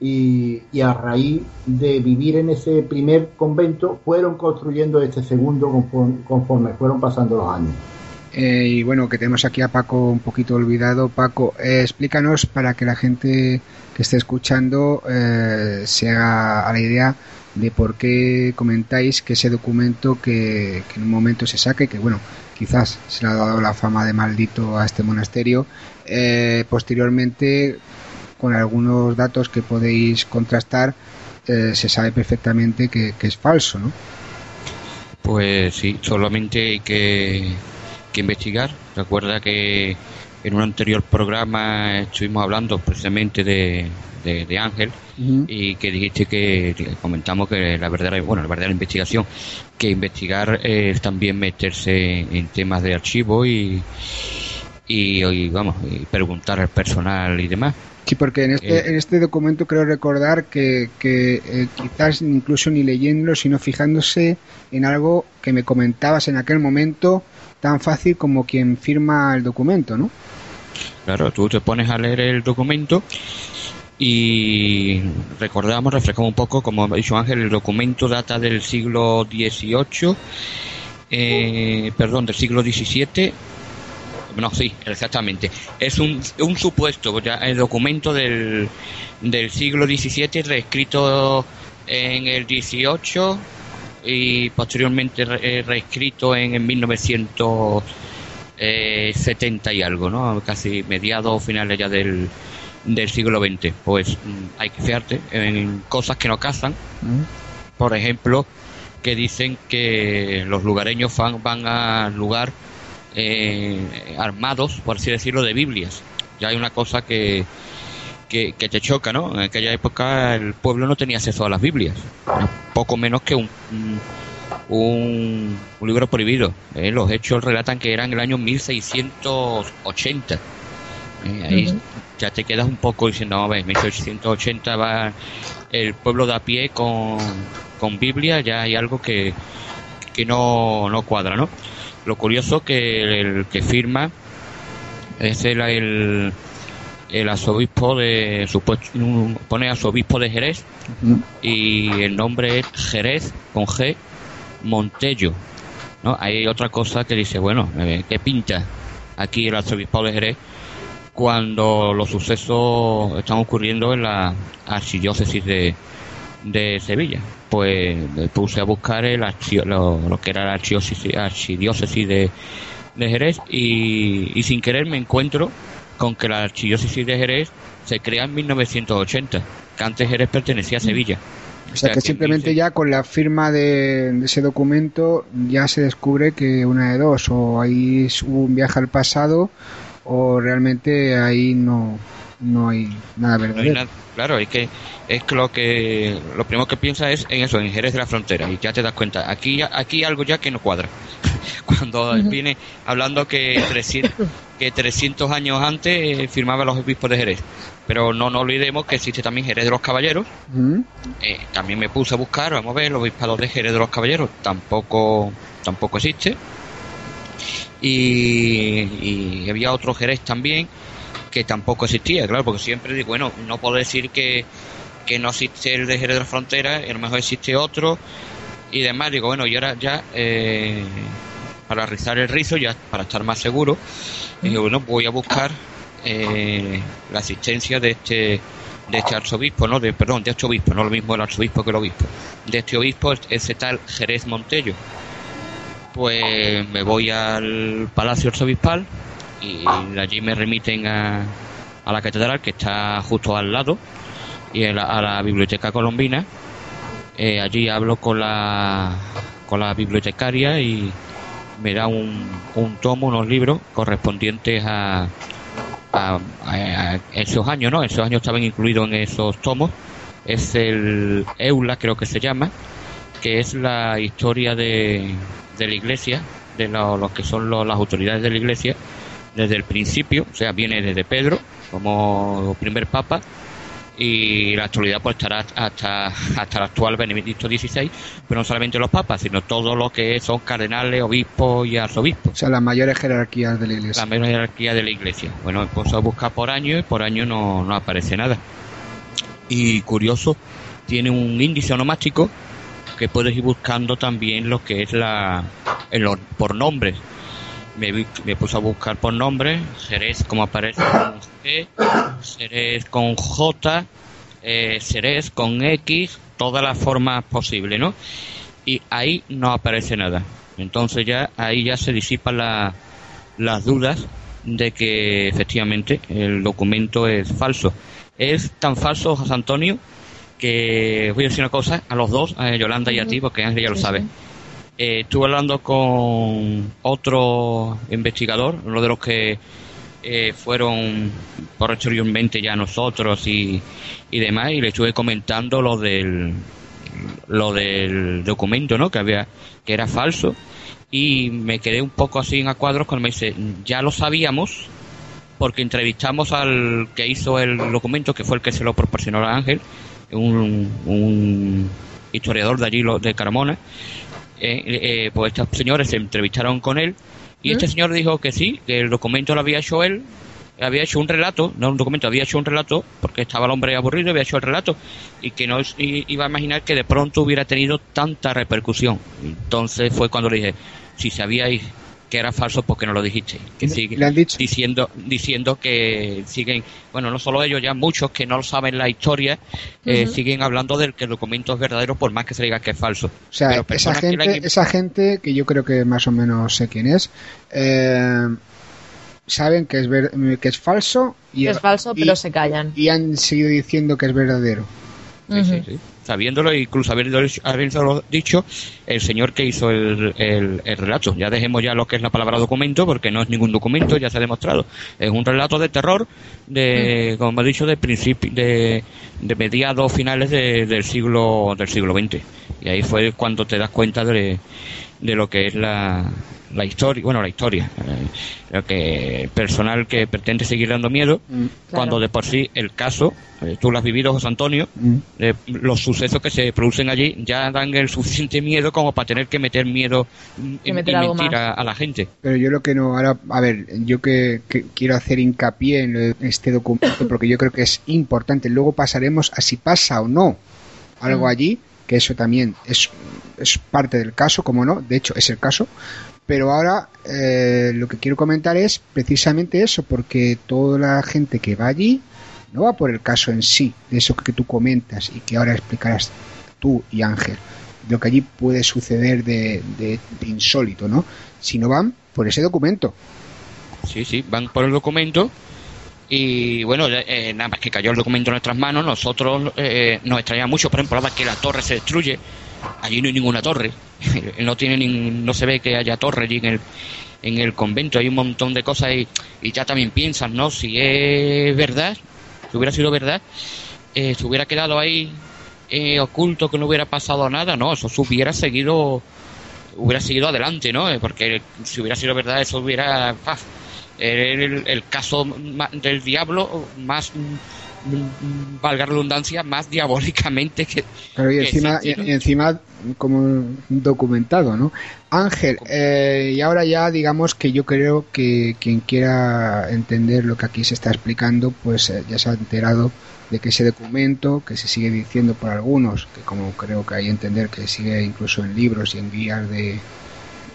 Y, y a raíz de vivir en ese primer convento, fueron construyendo este segundo conforme, conforme fueron pasando los años. Eh, y bueno, que tenemos aquí a Paco un poquito olvidado. Paco, eh, explícanos para que la gente que esté escuchando eh, se haga a la idea de por qué comentáis que ese documento que, en un momento se saque, que bueno, quizás se le ha dado la fama de maldito a este monasterio, eh, posteriormente con algunos datos que podéis contrastar, eh, se sabe perfectamente que, que es falso, ¿no? Pues sí, solamente hay que, que investigar. Recuerda que en un anterior programa estuvimos hablando precisamente de, de, de Ángel y que dijiste que que comentamos que la verdadera, bueno, la verdadera investigación, que investigar es también meterse en temas de archivo y, y, y, vamos, y preguntar al personal y demás. Sí, porque en este, Eh. en este documento creo recordar que, que eh, quizás incluso ni leyéndolo, sino fijándose en algo que me comentabas en aquel momento, tan fácil como quien firma el documento, ¿no? Claro, tú te pones a leer el documento Y recordamos, refrescamos un poco, como ha dicho Ángel, el documento data del siglo XVIII, eh, perdón, del siglo XVII. No, sí, exactamente. Es un, un supuesto, ya el documento del, del siglo XVII reescrito en el XVIII y posteriormente re- eh, reescrito en, en 1970 y algo, ¿no? Casi mediados o finales ya del, del siglo XX. Pues mm, hay que fiarte en cosas que no casan. Por ejemplo, que dicen que los lugareños van, van al lugar eh, armados, por así decirlo, de Biblias. Ya hay una cosa que, que, que te choca, ¿no? En aquella época el pueblo no tenía acceso a las Biblias. Poco menos que un, un, un libro prohibido. ¿eh? Los hechos relatan que eran el año 1680. ¿eh? Ahí ya te quedas un poco diciendo, a ver, 1680 va el pueblo de a pie con, con Biblia, ya hay algo que, que no, no cuadra, ¿no? Lo curioso que el que firma es el, el, el arzobispo de supuesto pone arzobispo de Jerez y el nombre es Jerez con G Montello ¿no? hay otra cosa que dice bueno eh, ¿qué pinta aquí el arzobispo de Jerez cuando los sucesos están ocurriendo en la archidiócesis de, de Sevilla pues me puse a buscar el lo, lo que era la archidiócesis, de, de Jerez y sin querer me encuentro con que la archidiócesis de Jerez se crea en 1980 que antes Jerez pertenecía a Sevilla O sea que simplemente ya con la firma de, de ese documento ya se descubre que una de dos, o ahí hubo un viaje al pasado o realmente ahí no, no hay nada No hay verdadero. nada- claro, es que es que lo que lo primero que piensa es en eso, en Jerez de la Frontera y ya te das cuenta, aquí ya- aquí hay algo ya que no cuadra. [laughs] Cuando viene hablando que 300 [laughs] que 300 años antes eh, firmaban los obispos de Jerez. Pero no nos olvidemos que existe también Jerez de los Caballeros. Eh, también me puse a buscar, vamos a ver, el obispado de Jerez de los Caballeros tampoco tampoco existe. Y, y había otro Jerez también que tampoco existía, claro, porque siempre digo, bueno, no puedo decir que, que no existe el de Jerez de la Frontera, a lo mejor existe otro y demás. Digo, bueno, y ahora ya, eh, para rizar el rizo, ya para estar más seguro, digo, bueno, voy a buscar eh, la asistencia de este de este arzobispo, no, de, perdón, de este obispo, no lo mismo el arzobispo que el obispo, de este obispo, ese tal Jerez Montello. Pues me voy al Palacio Arzobispal y allí me remiten a, a la catedral que está justo al lado y a la, a la biblioteca colombina. Eh, allí hablo con la, con la bibliotecaria y me da un, un tomo, unos libros correspondientes a, a, esos años, ¿no? Esos años estaban incluidos en esos tomos. Es el Eula, creo que se llama, que es la historia de, de la iglesia, de lo, lo que son lo- las autoridades de la iglesia, desde el principio, o sea, viene desde Pedro como primer papa y la actualidad pues estará hasta, hasta el actual Benedicto XVI, pero no solamente los papas, sino todo lo que son cardenales, obispos y arzobispos O sea, las mayores jerarquías de la iglesia. la menos jerarquía de la iglesia. Bueno, puesto a buscar por año y por año no, no aparece nada. Y curioso, tiene un índice onomástico que puedes ir buscando también lo que es la el or- por nombres. Me, me puse a buscar por nombres, Jerez como aparece con G, Jerez con J, eh, Jerez con X, todas las formas posibles, ¿no? Y ahí no aparece nada. Entonces ya ahí ya se disipan la- las dudas de que efectivamente el documento es falso. Es tan falso, José Antonio, que voy a decir una cosa a los dos, a Yolanda y a ti, porque Ángel ya lo sabe. Eh, estuve hablando con otro investigador, uno de los que eh, fueron posteriormente ya nosotros y, y demás, y le estuve comentando lo del lo del documento, ¿no? Que había que era falso y me quedé un poco así en a cuadros cuando me dice ya lo sabíamos porque entrevistamos al que hizo el documento, que fue el que se lo proporcionó a Ángel, un, un historiador de allí de Carmona. Eh, eh, pues estos señores se entrevistaron con él y este señor dijo que sí, que el documento lo había hecho él había hecho un relato, no un documento, había hecho un relato, porque estaba el hombre aburrido, había hecho el relato, y que no iba a imaginar que de pronto hubiera tenido tanta repercusión. Entonces fue cuando le dije, si sabíais que era falso, ¿por qué no lo dijiste? Que sigue diciendo diciendo que siguen, bueno, no solo ellos, ya muchos que no saben la historia, eh, siguen hablando del que el documento es verdadero por más que se diga que es falso. O sea, Pero esa que la gente, han- esa gente, que yo creo que más o menos sé quién es, eh, saben que es, ver- que es falso y, es falso, y- pero se callan. y han seguido diciendo que es verdadero. Sí, sí. Sabiéndolo, incluso habiéndolo, habiéndolo dicho, el señor que hizo el, el- el relato. Ya dejemos ya lo que es la palabra documento, porque no es ningún documento, ya se ha demostrado. Es un relato de terror, de, como he dicho, de de, de mediados finales de- del siglo del siglo XX. Y ahí fue cuando te das cuenta de, de lo que es la, la historia, bueno, la historia, eh, lo que personal que pretende seguir dando miedo, cuando de por sí el caso, eh, tú lo has vivido, José Antonio, eh, los sucesos que se producen allí ya dan el suficiente miedo como para tener que meter miedo mm, y, meter y algo mentir a, a la gente. Pero yo lo que no, ahora, a ver, yo que, que quiero hacer hincapié en este documento [coughs] porque yo creo que es importante. Luego pasaremos a si pasa o no algo Mm. allí, que eso también es, es parte del caso, como no, de hecho es el caso. Pero ahora eh, lo que quiero comentar es precisamente eso, porque toda la gente que va allí no va por el caso en sí, de eso que tú comentas y que ahora explicarás tú y Ángel, lo que allí puede suceder de, de- de insólito, ¿no? Sino van por ese documento. Sí, sí, van por el documento y bueno, eh, nada más que cayó el documento en nuestras manos, nosotros eh, nos extraña mucho, por ejemplo, ahora que la torre se destruye, allí no hay ninguna torre, [laughs] no tiene ni- no se ve que haya torre allí en el en el convento, hay un montón de cosas y, y ya también piensas, ¿no? Si es verdad, si hubiera sido verdad, eh, se hubiera quedado ahí eh, oculto, que no hubiera pasado nada, no, eso se hubiera seguido hubiera seguido adelante, ¿no? Eh, Porque si hubiera sido verdad, eso hubiera. el, el caso del diablo más. Valga la redundancia, más diabólicamente que. Claro, y que encima, y encima como documentado, ¿no? Ángel, eh, y ahora ya digamos que yo creo que quien quiera entender lo que aquí se está explicando, pues eh, ya se ha enterado de que ese documento, que se sigue diciendo por algunos, que como creo que hay que entender que sigue incluso en libros y en guías de,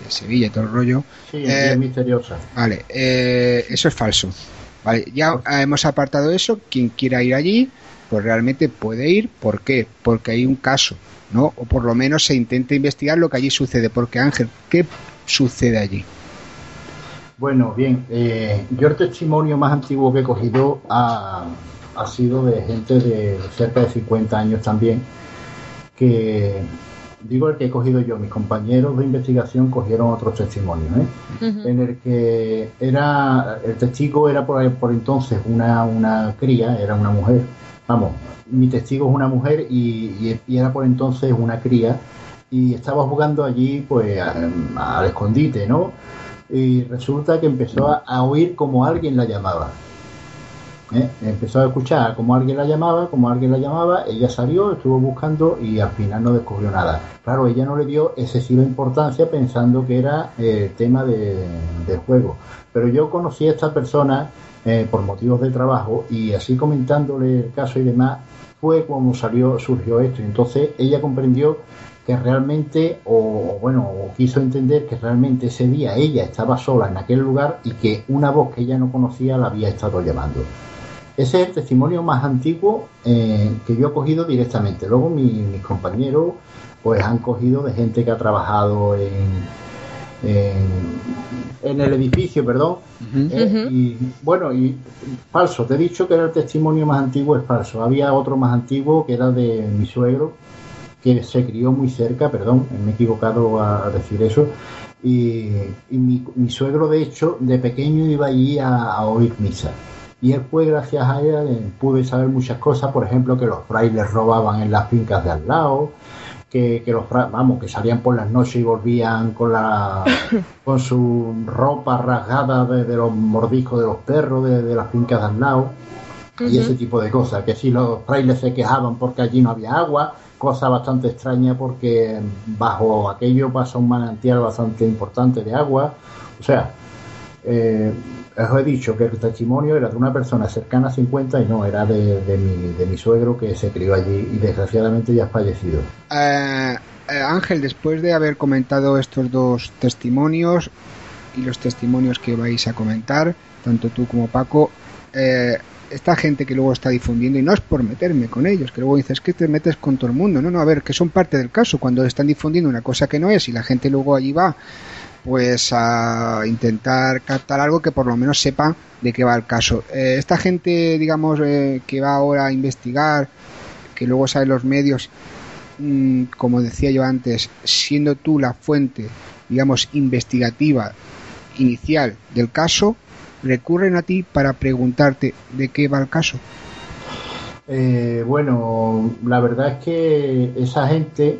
de Sevilla y todo el rollo, Sí, eh, es misteriosa. Vale, eh, eso es falso. Vale, ya hemos apartado eso. Quien quiera ir allí, pues realmente puede ir. ¿Por qué? Porque hay un caso, ¿no? O por lo menos se intenta investigar lo que allí sucede. Porque Ángel, ¿qué sucede allí? Bueno, bien, eh, yo el testimonio más antiguo que he cogido ha, ha sido de gente de cerca de 50 años también, que digo el que he cogido yo, mis compañeros de investigación cogieron otros testimonios, ¿eh? en el que era el testigo era por, por entonces una, una cría, era una mujer, vamos, mi testigo es una mujer y, y- era por entonces una cría y estaba jugando allí pues al escondite, ¿no? Y resulta que empezó a, a oír como alguien la llamaba. ¿Eh? Empezó a escuchar como alguien la llamaba, como alguien la llamaba, ella salió, estuvo buscando y al final no descubrió nada. Claro, ella no le dio excesiva importancia pensando que era eh, tema de, juego. Pero yo conocí a esta persona eh, por motivos de trabajo y así comentándole el caso y demás, fue como salió, surgió esto. Entonces ella comprendió que realmente, o bueno, o quiso entender que realmente ese día ella estaba sola en aquel lugar y que una voz que ella no conocía la había estado llamando. Ese es el testimonio más antiguo eh, que yo he cogido directamente. Luego mi- mis compañeros pues han cogido de gente que ha trabajado en, en, en el edificio, perdón. Eh, y bueno, y falso, te he dicho que era el testimonio más antiguo, es falso. Había otro más antiguo que era de mi suegro, que se crió muy cerca, perdón, me he equivocado a, a decir eso. Y, y mi, mi suegro, de hecho, de pequeño iba allí a, a oír misa. Y él fue, gracias a él, eh, pude saber muchas cosas, por ejemplo, que los frailes robaban en las fincas de al lado, que, que los fra- vamos, que salían por las noches y volvían con la [laughs] con su ropa rasgada de, de los mordiscos de los perros de, de las fincas de al lado y ese tipo de cosas, que si los frailes se quejaban porque allí no había agua, cosa bastante extraña porque bajo aquello pasa un manantial bastante importante de agua, o sea, eh, os he dicho que el testimonio era de una persona cercana a 50 y no, era de, mi, suegro que se crió allí y desgraciadamente ya ha fallecido. Eh, eh, Ángel, después de haber comentado estos dos testimonios y los testimonios que vais a comentar, tanto tú como Paco, eh, esta gente que luego está difundiendo, y no es por meterme con ellos, que luego dices que te metes con todo el mundo, no, no, a ver, que son parte del caso, cuando están difundiendo una cosa que no es y la gente luego allí va pues a intentar captar algo que por lo menos sepa de qué va el caso. Eh, esta gente, digamos, eh, que va ahora a investigar, que luego salen los medios, mm, como decía yo antes, siendo tú la fuente, digamos, investigativa inicial del caso, recurren a ti para preguntarte de qué va el caso. Eh, bueno, la verdad es que esa gente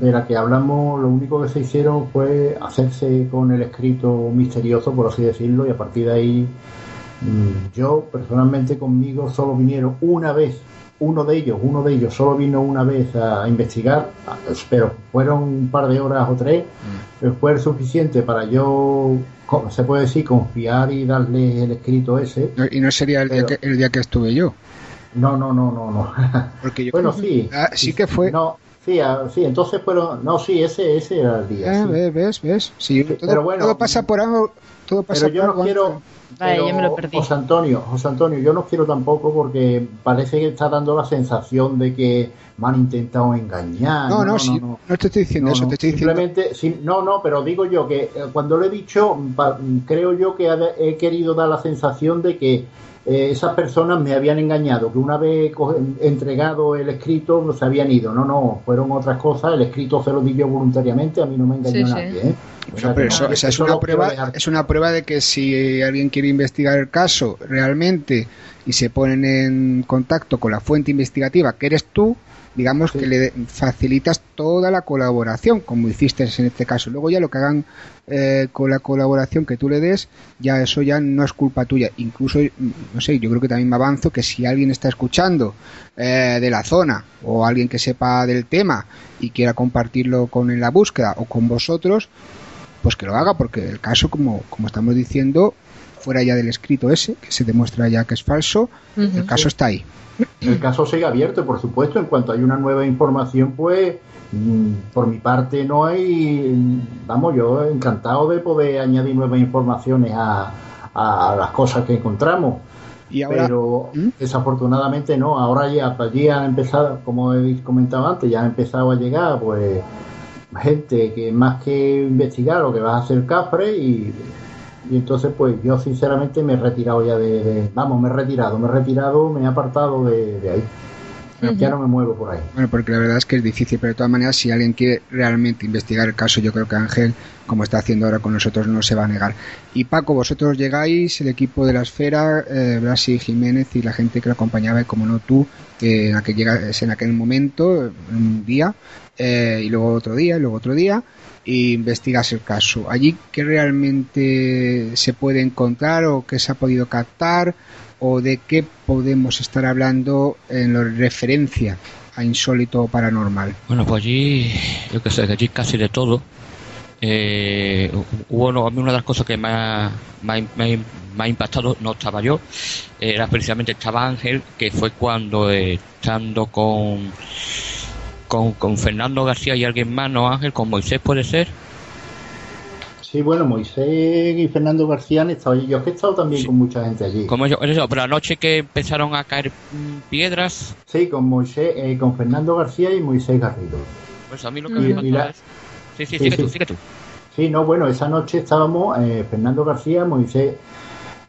de la que hablamos, lo único que se hicieron fue hacerse con el escrito misterioso, por así decirlo, y a partir de ahí mm, yo personalmente conmigo solo vinieron una vez, uno de ellos, uno de ellos solo vino una vez a investigar, pero fueron un par de horas o tres, pero fue suficiente para yo, se puede decir, confiar y darle el escrito ese. Y no sería el, día, que, el día que estuve yo. No, no, no, no, no. Porque yo bueno, sí. Ah, sí que fue. No, sí, ah, sí, entonces fueron, no, sí, ese, ese era el día. Ah, sí. ves, ves, ves. Sí, todo, pero bueno, todo pasa por algo. Todo pasa Pero yo por no algo. quiero. Pero, yo me lo perdí. José Antonio, José Antonio, yo no quiero tampoco porque parece que está dando la sensación de que me han intentado engañar. No, no, sí, no, te estoy diciendo No, eso, no, te estoy diciendo. simplemente, sí, no, no, pero digo yo que eh, cuando lo he dicho, creo yo que ha- he querido dar la sensación de que eh, esas personas me habían engañado, que una vez entregado el escrito se habían ido. No, no, fueron otras cosas. El escrito se lo di yo voluntariamente, a mí no me engañó Sí, sí. nadie. ¿eh? O sea, Pero que eso, no, esa es una prueba, es una prueba de que si alguien quiere investigar el caso realmente y se ponen en contacto con la fuente investigativa que eres tú, digamos que le facilitas toda la colaboración, como hiciste en este caso. Luego ya lo que hagan eh, con la colaboración que tú le des, ya eso ya no es culpa tuya. Incluso, no sé, yo creo que también me avanzo que si alguien está escuchando eh, de la zona o alguien que sepa del tema y quiera compartirlo con en la búsqueda o con vosotros, pues que lo haga, porque el caso, como, como estamos diciendo, fuera ya del escrito ese, que se demuestra ya que es falso, el caso está ahí. El caso sigue abierto, por supuesto, en cuanto hay una nueva información, pues mm, por mi parte no hay, mm, vamos, yo encantado de poder añadir nuevas informaciones a, a las cosas que encontramos. Y ahora- Pero desafortunadamente no, ahora ya allí han empezado, como he comentado antes, ya han empezado a llegar pues gente que más que investigar lo que va a hacer cafre y, y entonces pues yo sinceramente me he retirado ya de, de- vamos, me he retirado, me he retirado, me he apartado de, de ahí. Ya no me muevo por ahí. Bueno, porque la verdad es que es difícil, pero de todas maneras, si alguien quiere realmente investigar el caso, yo creo que Ángel, como está haciendo ahora con nosotros, no se va a negar. Y Paco, vosotros llegáis, el equipo de la esfera, eh, Blasi Jiménez y la gente que lo acompañaba, y como no tú, que en aquel, llegas en aquel momento, un día, eh, y luego otro día, y luego otro día, y investigas el caso. Allí, ¿qué realmente se puede encontrar o qué se ha podido captar? o de qué podemos estar hablando en lo referencia a insólito paranormal. Bueno, pues allí, yo qué sé, allí casi de todo. Eh, hubo no, a mí una de las cosas que ha, me me me ha impactado, no estaba yo, era precisamente estaba Ángel, que fue cuando eh, estando con, con, con Fernando García y alguien más, ¿no Ángel? Con Moisés puede ser. Sí, bueno, Moisés y Fernando García han estado allí. Yo es que he estado también con mucha gente allí. Como ellos, eso, pero la noche que empezaron a caer piedras, Sí, con Moisés, eh, con Fernando García y Moisés Garrido. pues a mí lo que Y- me la- es... Sí, sí, Sí, sigue sí. tú, sigue tú. Sí, no, bueno, esa noche estábamos eh, Fernando García, Moisés,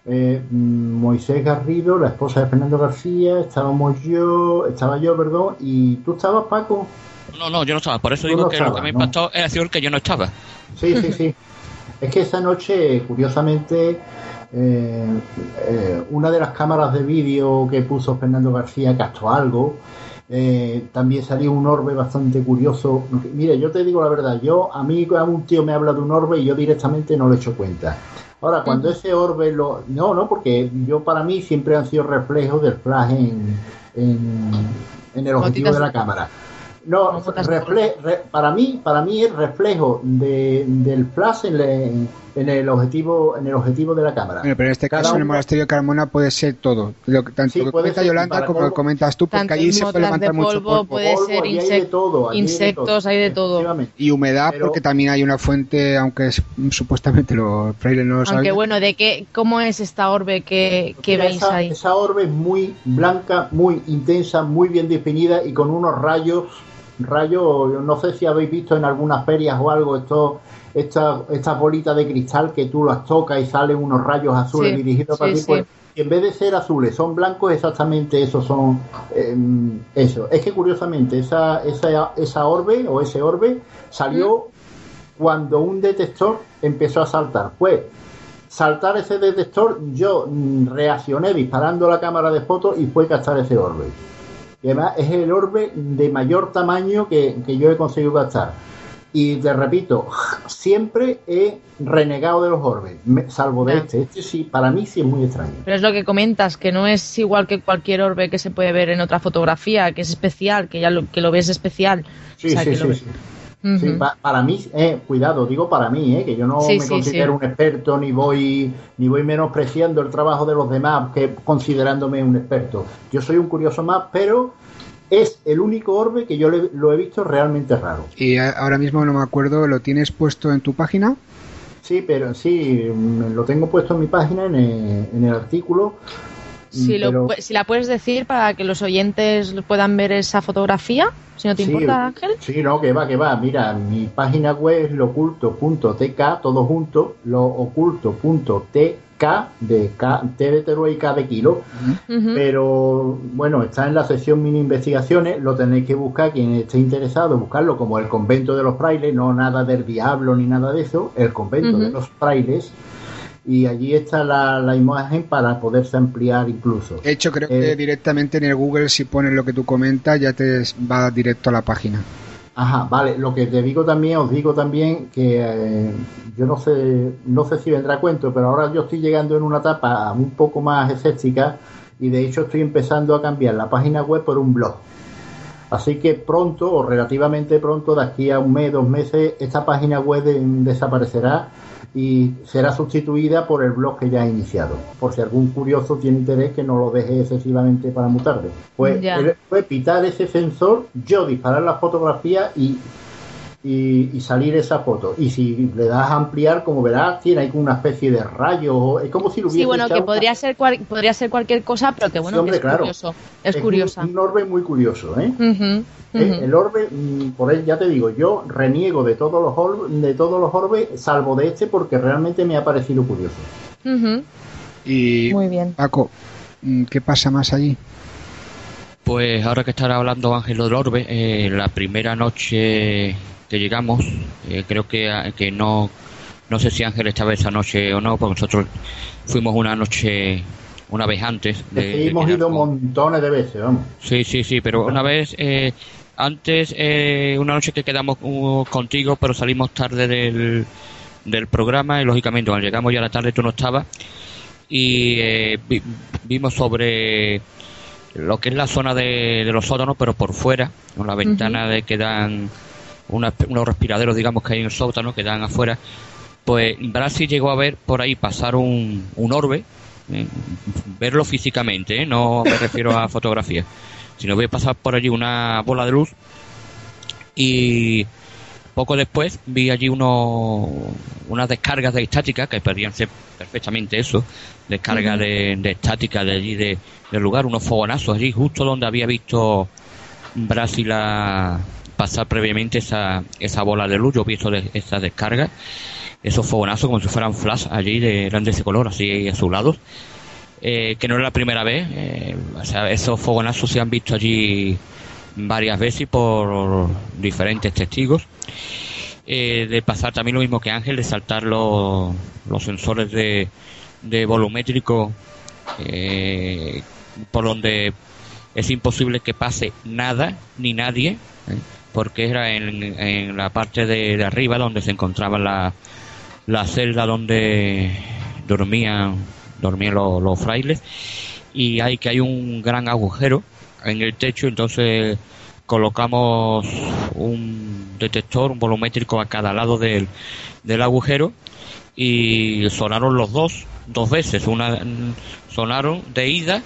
eh, Moisés Garrido, la esposa de Fernando García, estábamos yo, estaba yo, perdón, y tú estabas, Paco. No, no, yo no estaba, por eso Tú digo no que lo que me ¿no? impactó era decir que yo no estaba. Sí, sí, sí. [laughs] Es que esa noche, curiosamente, eh, eh, una de las cámaras de vídeo que puso Fernando García captó algo. Eh, también salió un orbe bastante curioso. Mire, yo te digo la verdad, yo a mí a un tío me habla de un orbe y yo directamente no le echo cuenta. Ahora, cuando ese orbe lo... No, no, porque yo para mí siempre han sido reflejos del flash en, en, en el objetivo de la cámara. No, refle- re- para mí, para mí es reflejo de, del flash en, le- en el objetivo, en el objetivo de la cámara. Bueno, pero en este Cada caso en el monasterio de Carmona puede ser todo. Lo que, tanto Sí, lo que comenta ser, Yolanda como lo polvo. que comentas tú, porque allí se puede levantar mucho polvo, polvo. puede polvo, ser allí hay de todo, insectos, hay de todo. Y humedad, Pero- porque también hay una fuente, aunque es- supuestamente los frailes no lo Aunque saben. bueno, ¿de qué, cómo es esta orbe que, que veis esa, ahí? esa orbe es muy blanca, muy intensa, muy bien definida y con unos rayos, rayos, no sé si habéis visto en algunas ferias o algo, esto, esta, estas bolitas de cristal que tú las tocas y salen unos rayos azules Sí, dirigidos para sí, ti, sí. pues en vez de ser azules, son blancos, exactamente esos son em, eso. Es que curiosamente esa, esa, esa orbe o ese orbe salió cuando un detector empezó a saltar. Pues saltar ese detector, yo mm, reaccioné disparando la cámara de fotos y fue captar ese orbe. Y además es el orbe de mayor tamaño que, que yo he conseguido captar. Y te repito, siempre he renegado de los orbes, salvo de este. Este sí, para mí sí es muy extraño. Pero es lo que comentas, que no es igual que cualquier orbe que se puede ver en otra fotografía, que es especial, que ya lo, que lo ves especial. Sí, O sea, sí, que lo sí, sí. Pa- para mí, eh, cuidado, digo para mí, eh, que yo no Sí, me sí, considero sí. un experto ni voy ni voy menospreciando el trabajo de los demás que considerándome un experto. Yo soy un curioso más, pero es el único orbe que yo le- lo he visto realmente raro. Y a- ahora mismo no me acuerdo, ¿lo tienes puesto en tu página? Sí, pero sí, mm, lo tengo puesto en mi página, en el, en el artículo. Si, lo pero- pu- si la puedes decir para que los oyentes puedan ver esa fotografía, si no te Sí, importa, Ángel. Sí, no, que va, que va. Mira, mi página web es looculto.tk, todo junto, looculto.tk, de K, T de y K de kilo. Pero bueno, está en la sección mini investigaciones, lo tenéis que buscar, quien esté interesado, buscarlo como el convento de los frailes, no nada del diablo ni nada de eso, el convento de los frailes. Y allí está la, la imagen para poderse ampliar incluso. De hecho, creo Eh, que directamente en el Google, si pones lo que tú comentas, ya te va directo a la página. Ajá, vale. Lo que te digo también, os digo también que eh, yo no sé, no sé si vendrá a cuento, pero ahora yo estoy llegando en una etapa un poco más escéptica y de hecho estoy empezando a cambiar la página web por un blog. Así que pronto, o relativamente pronto, de aquí a un mes, dos meses, esta página web de- desaparecerá y será sustituida por el blog que ya he iniciado. Por si algún curioso tiene interés que no lo deje excesivamente para muy tarde. Pues fue pitar ese sensor, yo disparar la fotografía y, y, y salir esa foto. Y si le das a ampliar, como verás, tiene ahí como una especie de rayo. Es como si lo hubiese Sí, bueno, que podría ser, cual- podría ser cualquier cosa, pero que bueno, Sí, hombre, que es claro. curioso. Es un- curiosa. Un, orbe muy curioso, ¿eh? Eh. El orbe, mm, por él ya te digo, yo reniego de todos los orbe- de todos los orbes, salvo de este, porque realmente me ha parecido curioso. Y Muy bien. Paco, mm, ¿qué pasa más allí? Pues ahora que estará hablando Ángel del Orbe, eh, la primera noche que llegamos, eh, creo que, que no, no sé si Ángel estaba esa noche o no, porque nosotros fuimos una noche, una vez antes. Es de- que de hemos quedar ido montones de veces, vamos. Sí, sí, sí, pero una vez, eh, antes, eh, una noche que quedamos contigo, pero salimos tarde del, del programa y lógicamente cuando llegamos ya a la tarde tú no estabas y eh, vi- vimos sobre lo que es la zona de, de los sótanos, pero por fuera, con la ventana de que dan una- unos respiraderos, digamos, que hay en el sótano, que dan afuera, pues Brasil llegó a ver por ahí pasar un, un orbe, eh, verlo físicamente, ¿eh? no me refiero a [laughs] fotografía, sino voy a pasar por allí una bola de luz y poco después vi allí uno, unas descargas de estática que podrían ser perfectamente eso, descarga Ujú. de, de estática de allí de, del lugar, unos fogonazos allí justo donde había visto Brasil a pasar previamente esa, esa bola de luz, yo vi de, esa descarga, esos fogonazos como si fueran flash allí de eran de ese color, así azulados, eh, que no es la primera vez, eh, o sea, esos fogonazos se han visto allí varias veces por diferentes testigos. Eh, de pasar también lo mismo que Ángel, de saltar los, los sensores de, de volumétrico por donde es imposible que pase nada ni nadie. Porque era en, la parte de, arriba donde se encontraba la, la celda donde dormían, dormían los, los frailes y hay que hay un gran agujero en el techo, entonces colocamos un detector, un volumétrico a cada lado del, del agujero y sonaron los dos, dos veces. Una sonaron de ida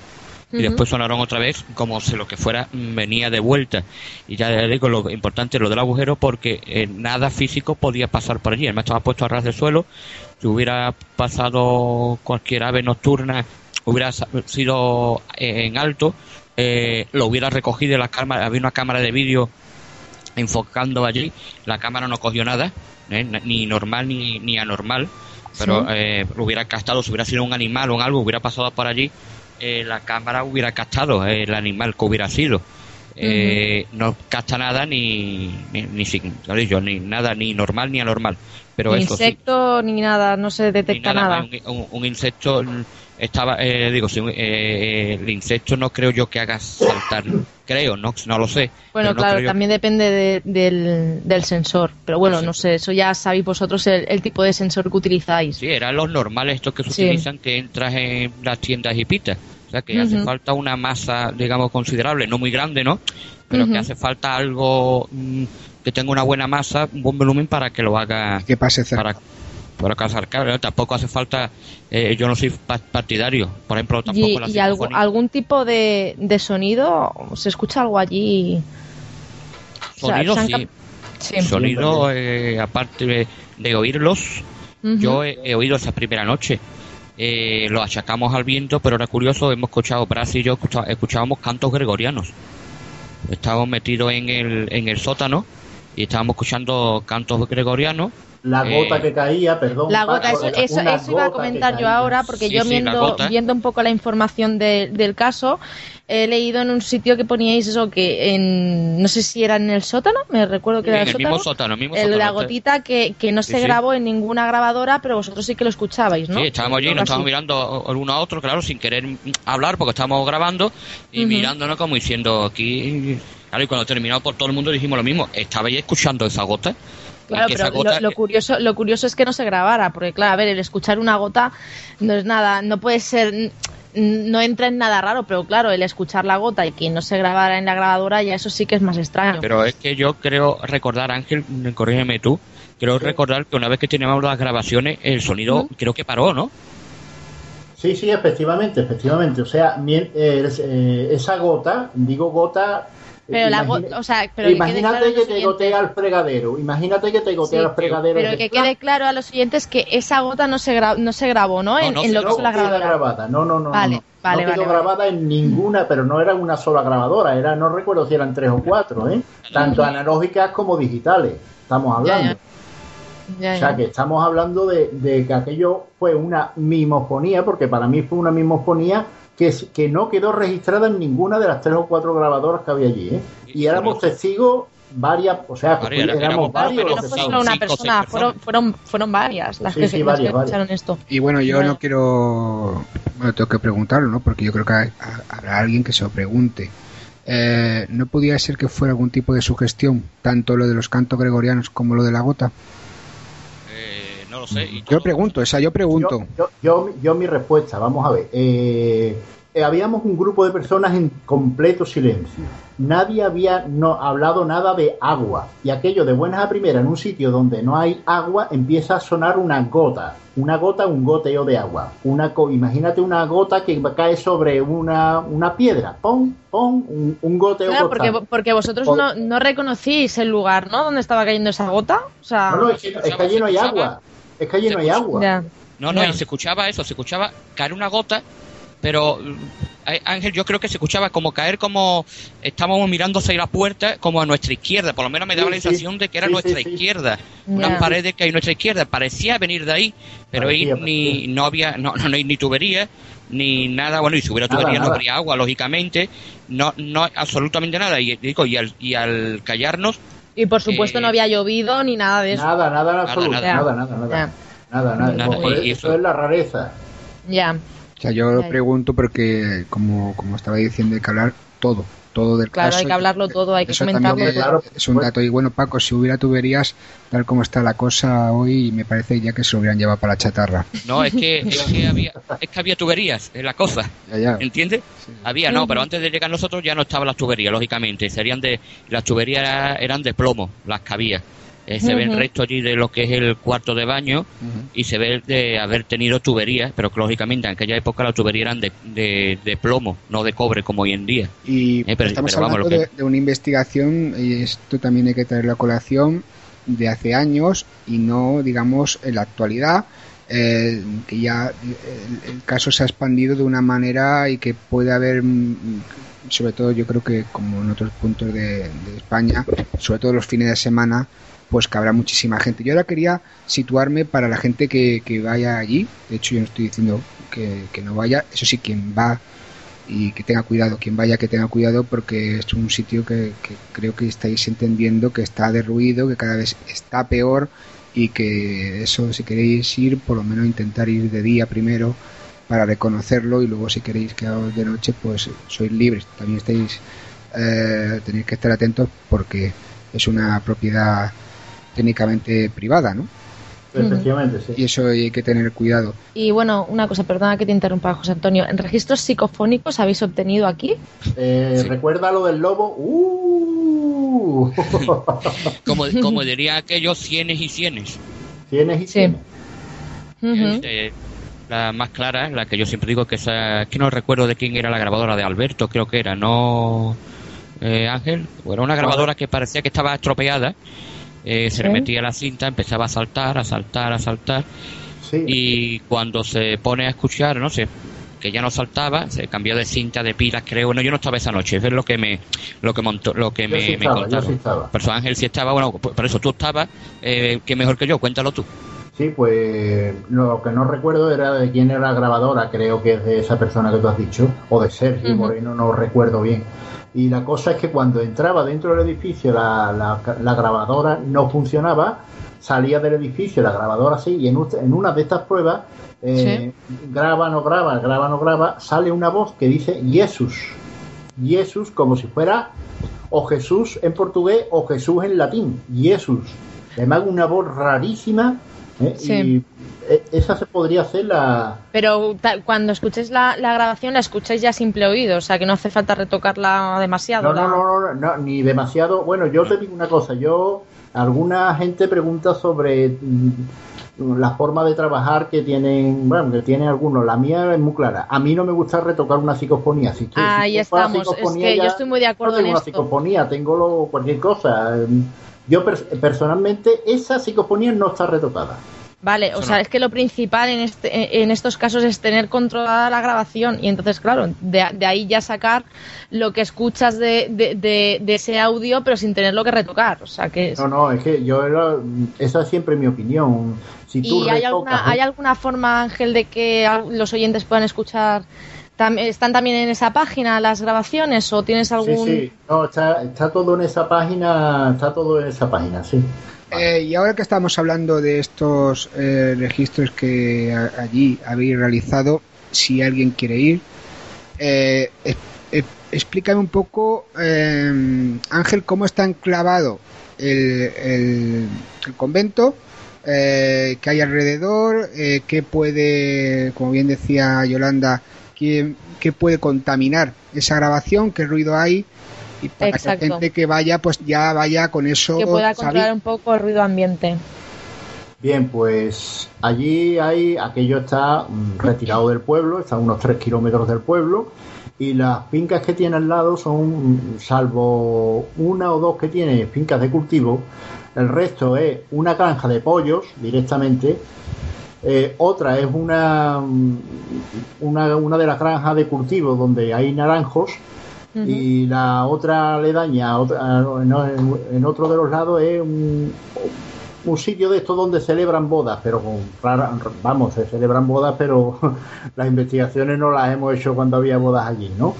y después sonaron otra vez como si lo que fuera venía de vuelta. Y ya digo, lo importante es lo del agujero porque eh, nada físico podía pasar por allí. Además estaba puesto a ras del suelo. Si hubiera pasado cualquier ave nocturna, hubiera sido eh, en alto, eh, lo hubiera recogido la cámara. Había una cámara de vídeo enfocando allí. La cámara no cogió nada, ¿eh? Ni normal ni, ni anormal. Pero eh, lo hubiera captado, si hubiera sido un animal o un algo, hubiera pasado por allí, eh, la cámara hubiera captado eh, el animal que hubiera sido. Eh, No capta nada ni ni, ni, nada ni normal ni anormal. Pero ni eso sí, insecto ni nada, no se ni detecta nada, nada. Un, un- un insecto mm, estaba, eh, digo, si eh, el insecto no creo yo que haga saltar, creo, no, no lo sé. Bueno, no claro, yo- también depende de- del, del sensor. Pero bueno, no sé, eso ya sabéis vosotros el, el tipo de sensor que utilizáis. Sí, eran los normales estos que se Sí. utilizan que entras en las tiendas y pitas. O sea que hace falta una masa, digamos, considerable, no muy grande, ¿no? Pero que hace falta algo mm, que tenga una buena masa, un buen volumen para que lo haga. Que pase cerca. Para, para cazar cabras. ¿no? Tampoco hace falta. eh, yo no soy pa- partidario. Por ejemplo, tampoco ¿Y, la y algo- algún tipo de, de sonido? ¿Se escucha algo allí? O sea, Sonido sí. Sonido, eh, aparte de, de oírlos, yo he, he oído esa primera noche. Eh, lo achacamos al viento, pero era curioso, hemos escuchado, Bras y yo escuchábamos cantos gregorianos. Estábamos metidos en el, en el sótano y estábamos escuchando cantos gregorianos. La Eh, gota que caía, perdón. La gota, Paco, eso, eso, iba a comentar yo ahora, porque Sí, yo sí, viendo, viendo un poco la información de- del caso, he leído en un sitio que poníais eso, que en, no sé si era en el sótano, me recuerdo que en era el el mismo sótano, el mismo el- sótano. la gotita que, que no Sí, se sí. grabó en ninguna grabadora, pero vosotros sí que lo escuchabais, ¿no? Sí, estábamos allí, nos estábamos mirando el uno a otro, claro, sin querer hablar porque estábamos grabando y Ujú. mirándonos como diciendo aquí. Claro, y cuando terminó por todo el mundo dijimos lo mismo. ¿Estabais escuchando esa gota? Claro, Que pero esa gota- lo, lo curioso, lo curioso es que no se grabara, porque claro, a ver, el escuchar una gota no es nada, no puede ser, no entra en nada raro, pero claro, el escuchar la gota y que no se grabara en la grabadora, ya eso sí que es más extraño. Pero es que yo creo recordar, Ángel, corrígeme tú, creo recordar que una vez que teníamos las grabaciones, el sonido creo que paró, ¿no? Sí, sí, efectivamente, efectivamente. O sea, eh, es- eh, esa gota, digo gota. Pero la o sea, pero que quede imagínate claro lo que te siguiente. gotea al fregadero. Imagínate que te gotea Sí, al fregadero. pero que quede claro a los oyentes que esa gota no se, gra- no se grabó, ¿no? en, no, en lo no que es la queda grabadora. grabada. No, no, no. Vale, no. vale, no quedó vale, grabada en ninguna, pero no era una sola grabadora. Era, no recuerdo si eran tres o cuatro, ¿eh? Tanto analógicas como digitales. Estamos hablando. Ya, O sea ya. que estamos hablando de, de que aquello fue una mimofonía, porque para mí fue una mimofonía que, no quedó registrada en ninguna de las tres o cuatro grabadoras que había allí. ¿eh? Y éramos testigos varias, o sea, Varias, éramos varios pero no fue solo una persona, fueron, fueron, fueron varias las Sí, que, sí, las varias, que varias. escucharon esto. Y bueno, yo no quiero. Bueno, tengo que preguntarlo, ¿no? Porque yo creo que hay- ha- habrá alguien que se lo pregunte. Eh, ¿No podía ser que fuera algún tipo de sugestión, tanto lo de los cantos gregorianos como lo de la gota? Eh, no lo sé. y Yo pregunto, o sea, yo pregunto. Yo, yo, yo mi respuesta, vamos a ver. Eh, eh, habíamos un grupo de personas en completo silencio. Nadie había no, hablado nada de agua. Y aquello de buenas a primera, en un sitio donde no hay agua, empieza a sonar una gota. Una gota, un goteo de agua. Una co- imagínate una gota que cae sobre una, una piedra. Pon, pon, un, un goteo Claro, porque, porque vosotros no, no reconocíais el lugar, ¿no? Donde estaba cayendo esa gota. O sea, No, no, es que, es que allí no hay agua. Es que allí no hay agua. ya. No, no, Ya. y se escuchaba eso, se escuchaba caer una gota, pero eh, Ángel, yo creo que se escuchaba como caer como estábamos mirando hacia la puerta, como a nuestra izquierda, por lo menos me daba Sí, la sí. sensación de que era Sí, nuestra sí, sí. izquierda, Ya. unas paredes que hay a nuestra izquierda, parecía venir de ahí, pero ahí ni parecía. no había no, no, hay ni tubería ni nada, bueno, y si hubiera Nada, tubería no nada. habría agua, lógicamente, no no absolutamente nada y digo y al y al callarnos Y por supuesto Eh, no había llovido ni nada de eso. Nada, nada, en absoluto. nada. Nada, nada, nada. Ya. Nada, nada. Nada, Por y eso eso- es la rareza. Ya. O sea, yo Ya. pregunto porque, como, como estaba diciendo, hay que hablar todo. Todo del Claro, caso. hay que hablarlo todo, hay que comentarlo todo. es un dato. Y bueno, Paco, si hubiera tuberías, tal como está la cosa hoy, me parece ya que se lo hubieran llevado para la chatarra. No, es que, es que había, es que había tuberías en la cosa. Ya, ya. ¿Entiendes? Había, no, pero antes de llegar nosotros ya no estaban las tuberías, lógicamente. Serían de, las tuberías era- eran de plomo, las que había. Eh, se ve el resto allí de lo que es el cuarto de baño y se ve de haber tenido tuberías, pero que lógicamente en aquella época las tuberías eran de, de, de plomo, no de cobre como hoy en día. Y Eh, pero- estamos pero vamos, hablando lo que- de, de una investigación, y esto también hay que traerlo a colación, de hace años y no, digamos, en la actualidad, eh, que ya el, el caso se ha expandido de una manera y que puede haber, mm, sobre todo yo creo que como en otros puntos de, de España, sobre todo los fines de semana, pues que habrá muchísima gente. Yo ahora quería situarme para la gente que, que vaya allí, de hecho yo no estoy diciendo que, que no vaya, eso sí, quien va y que tenga cuidado, quien vaya que tenga cuidado porque es un sitio que, creo que estáis entendiendo que está derruido, que cada vez está peor y que eso si queréis ir, por lo menos intentar ir de día primero para reconocerlo y luego si queréis quedaros de noche pues sois libres, también estáis eh, tenéis que estar atentos porque es una propiedad técnicamente privada, ¿no? Efectivamente, sí. Y eso hay que tener cuidado. Y bueno, una cosa, perdona que te interrumpa, José Antonio. ¿En registros psicofónicos habéis obtenido aquí? Eh, ¿Recuerda lo del lobo? ¡Uh! Como, como [laughs] diría aquello, cienes y cienes. Cienes y cienes. Eh, la más clara, la que yo siempre digo que esa, es que no recuerdo de quién era la grabadora de Alberto, creo que era, no eh, Ángel, o era una grabadora que parecía que estaba estropeada, eh, se le metía la cinta, empezaba a saltar, a saltar, a saltar, y cuando se pone a escuchar, no sé, que ya no saltaba, se cambió de cinta, de pilas, creo, no, yo no estaba esa noche, eso es lo que me, lo que montó, lo que Yo me, sí me yo sí estaba. Eso Ángel sí estaba, bueno, por eso tú estabas, eh, que mejor que yo, cuéntalo tú. Sí, pues lo que no recuerdo era de quién era la grabadora, creo que es de esa persona que tú has dicho, o de Sergio. Moreno, no recuerdo bien. Y la cosa es que cuando entraba dentro del edificio la, la- la grabadora no funcionaba, salía del edificio la grabadora sí, y en una de estas pruebas, eh, graba, no graba, graba, no graba, sale una voz que dice Jesús. Jesús como si fuera o Jesús en portugués o Jesús en latín. Jesús. Además una voz rarísima ¿eh? Sí. y eh, esa se podría hacer la... Pero cuando escuchéis la, la grabación, la escucháis ya simple oído, o sea que no hace falta retocarla demasiado. No, no, la- no, no, no, ni demasiado. Bueno, yo te digo una cosa, yo, alguna gente pregunta sobre mm, la forma de trabajar que tienen, bueno, que tienen algunos. La mía es muy clara. A mí no me gusta retocar una psicofonía. Si Ahí si estamos, es que yo estoy muy de acuerdo no tengo en una esto. psicofonía, tengo lo- cualquier cosa. Yo pers- personalmente, esa psicofonía no está retocada. Vale, o sea, es que lo principal en, este, en estos casos es tener controlada la grabación y entonces, claro, de, de ahí ya sacar lo que escuchas de, de, de- de ese audio, pero sin tenerlo que retocar. O sea, que es- No, no, es que yo era- esa es siempre mi opinión. Si tú ¿Y hay alguna, hay alguna forma, Ángel, de que los oyentes puedan escuchar? Tam- ¿Están también en esa página las grabaciones o tienes algún...? Sí, sí, no, está, está todo en esa página, está todo en esa página, sí. Eh, y ahora que estamos hablando de estos eh, registros que a- allí habéis realizado, si alguien quiere ir, eh, eh, eh, explícame un poco, eh, Ángel, cómo está enclavado el, el- el convento, eh, qué hay alrededor, eh, qué puede, como bien decía Yolanda, qué, qué puede contaminar esa grabación, qué ruido hay. Y para Exacto. que la gente que vaya, pues ya vaya con eso que pueda controlar un poco el ruido ambiente. Bien, pues allí hay, aquello está mm, retirado del pueblo, está a unos 3 kilómetros del pueblo, y las fincas que tiene al lado son, mm, salvo una o dos que tiene fincas de cultivo, el resto es una granja de pollos directamente, eh, otra es una, mm, una, una de las granjas de cultivo donde hay naranjos, y la otra otra- no, en, en otro de los lados es un, un sitio de estos donde celebran bodas, pero con rara- vamos, se celebran bodas, pero [laughs] las investigaciones no las hemos hecho cuando había bodas allí, ¿no?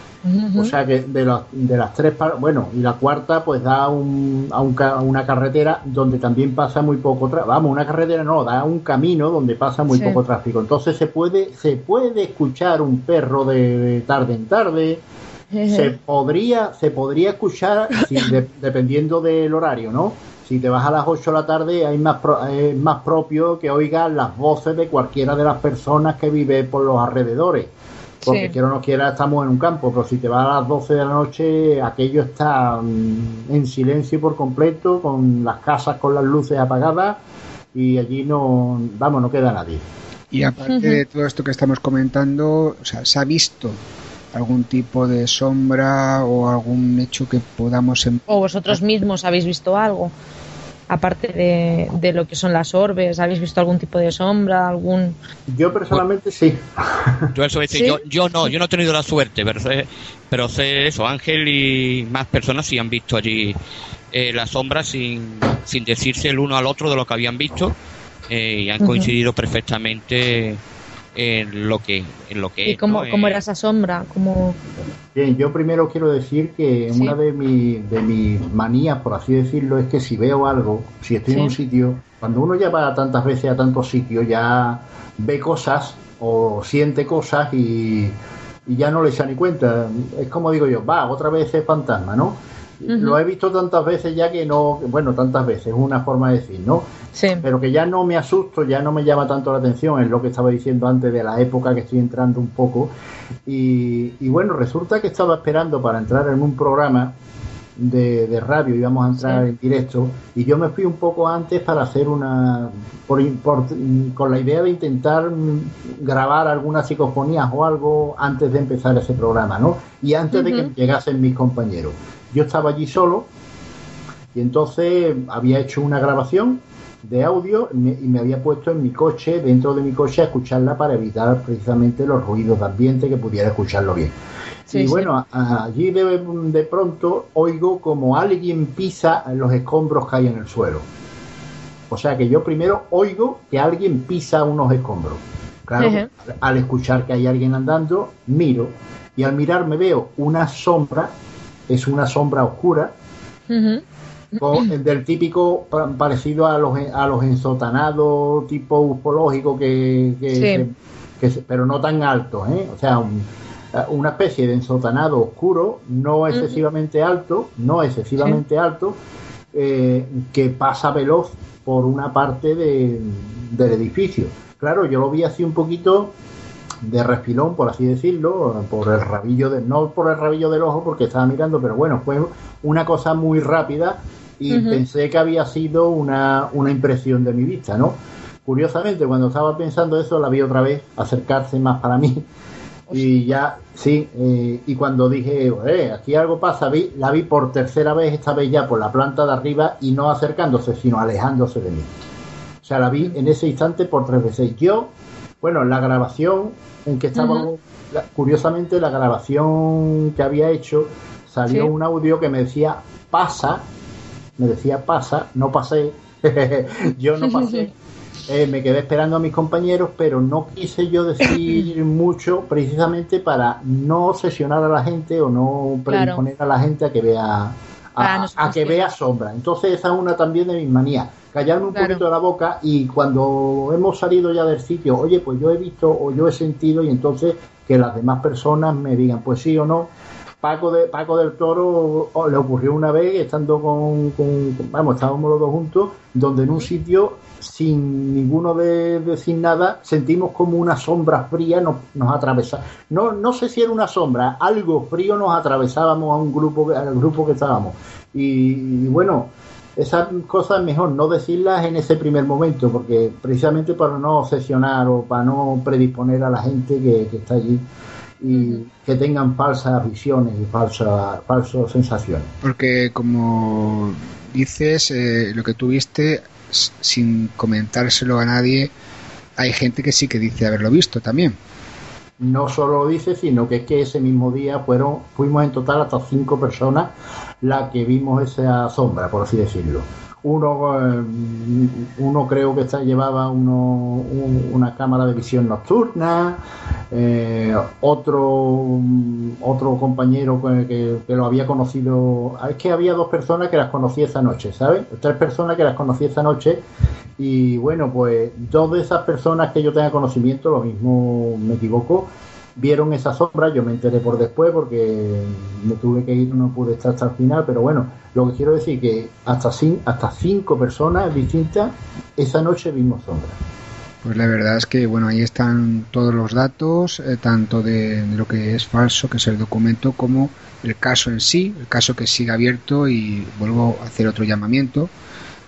O sea que de, las de las tres, bueno, y la cuarta pues da un, a, un ca- a una carretera donde también pasa muy poco tráfico, vamos, una carretera no, da un camino donde pasa muy Sí. poco tráfico. Entonces se puede, se puede escuchar un perro de, de tarde en tarde, [laughs] se podría, se podría escuchar de- dependiendo del horario, ¿no? Si te vas a las 8 de la tarde, hay más pro- es más propio que oigas las voces de cualquiera de las personas que vive por los alrededores. Porque Sí. quiera o no quiera, estamos en un campo, pero si te vas a las 12 de la noche, aquello está mm, en silencio por completo, con las casas con las luces apagadas y allí no, vamos, no queda nadie. Y aparte de todo esto que estamos comentando, o sea, ¿se ha visto algún tipo de sombra o algún hecho que podamos em- ¿O vosotros mismos habéis visto algo? Aparte de, de lo que son las orbes, ¿habéis visto algún tipo de sombra? algún Yo personalmente sí. [laughs] Yo eso es, ¿Sí? yo, yo no, yo no he tenido la suerte, pero sé, pero sé eso, Ángel y más personas sí han visto allí eh, las sombras sin, sin decirse el uno al otro de lo que habían visto eh, y han coincidido perfectamente en lo que en lo que ¿Y es, cómo, ¿no? cómo Eh, era esa sombra? ¿Cómo... Bien, yo primero quiero decir que Sí. una de, mi- de mis manías, por así decirlo, es que si veo algo, si estoy en un sitio, cuando uno ya va tantas veces a tantos sitios, ya ve cosas o siente cosas y, y ya no le echa ni cuenta. Es como digo yo, va, otra vez es fantasma, ¿no? Lo he visto tantas veces ya que no, bueno, tantas veces, es una forma de decir, ¿no? Sí. Pero que ya no me asusto, ya no me llama tanto la atención, es lo que estaba diciendo antes de la época que estoy entrando un poco. Y, y bueno, resulta que estaba esperando para entrar en un programa de, de radio, íbamos a entrar Sí. en directo, y yo me fui un poco antes para hacer una, por, por- con la idea de intentar grabar algunas psicofonías o algo antes de empezar ese programa, ¿no? Y antes de que llegasen mis compañeros. Yo estaba allí solo y entonces había hecho una grabación de audio y me, y me había puesto en mi coche, dentro de mi coche, a escucharla para evitar precisamente los ruidos de ambiente que pudiera escucharlo bien. Sí, y sí. bueno, a- allí de, de pronto oigo como alguien pisa los escombros que hay en el suelo. O sea que yo primero oigo que alguien pisa unos escombros. Claro, Ujú. al escuchar que hay alguien andando, miro y al mirar me veo una sombra, es una sombra oscura, con- [clears throat] del típico pa- parecido a los a los ensotanados tipo ufológico que, que, Sí. se- que se- pero no tan alto ¿eh? o sea un- una especie de ensotanado oscuro no excesivamente alto no excesivamente alto eh, que pasa veloz por una parte de- del edificio claro yo lo vi así un poquito de refilón, por así decirlo, por el rabillo de, no por el rabillo del ojo porque estaba mirando, pero bueno, fue una cosa muy rápida y pensé que había sido una, una impresión de mi vista, ¿no? Curiosamente, cuando estaba pensando eso, la vi otra vez acercarse más para mí y ya, sí, eh, y cuando dije, eh, aquí algo pasa, vi, la vi por tercera vez, esta vez ya por la planta de arriba y no acercándose, sino alejándose de mí. O sea, la vi en ese instante por tres veces. Yo, bueno, la grabación en que la- curiosamente, la grabación que había hecho, salió Sí. un audio que me decía pasa, me decía pasa, no pasé, [laughs] yo no pasé. [laughs] Eh, me quedé esperando a mis compañeros, pero no quise yo decir [clears throat] mucho precisamente para no obsesionar a la gente o no Claro. predisponer a la gente a que vea a, que vea sombra. Entonces esa es una también de mis manías. Callarme un Claro. poquito de la boca y cuando hemos salido ya del sitio, oye, pues yo he visto o yo he sentido y entonces que las demás personas me digan, pues sí o no. Paco de Paco del Toro o- le ocurrió una vez estando con, con- con- vamos, estábamos los dos juntos, donde en un sitio sin ninguno de decir nada sentimos como una sombra fría nos, nos atravesaba. No, no sé si era una sombra, algo frío nos atravesábamos a un grupo al grupo que estábamos. Y, y bueno, esas cosas mejor no decirlas en ese primer momento, porque precisamente para no obsesionar o para no predisponer a la gente que, que está allí y que tengan falsas visiones y falsas falsas sensaciones. Porque como dices, eh, lo que tuviste sin comentárselo a nadie, hay gente que sí que dice haberlo visto también. No solo lo dice, sino que es que ese mismo día fueron, fuimos en total hasta cinco personas las que vimos esa sombra, por así decirlo. Uno, eh, uno creo que está, llevaba uno, un- una cámara de visión nocturna, eh, otro, otro compañero que, que- que lo había conocido, es que había dos personas que las conocí esa noche, ¿sabes? Tres personas que las conocí esa noche y bueno, pues dos de esas personas que yo tenga conocimiento, lo mismo me equivoco, vieron esa sombra, yo me enteré por después porque me tuve que ir, no pude estar hasta el final, pero bueno, lo que quiero decir que hasta, hasta cinco personas distintas esa noche vimos sombra. Pues la verdad es que bueno, ahí están todos los datos, eh, tanto de, lo que es falso, que es el documento, como el caso en sí, el caso que sigue abierto y vuelvo a hacer otro llamamiento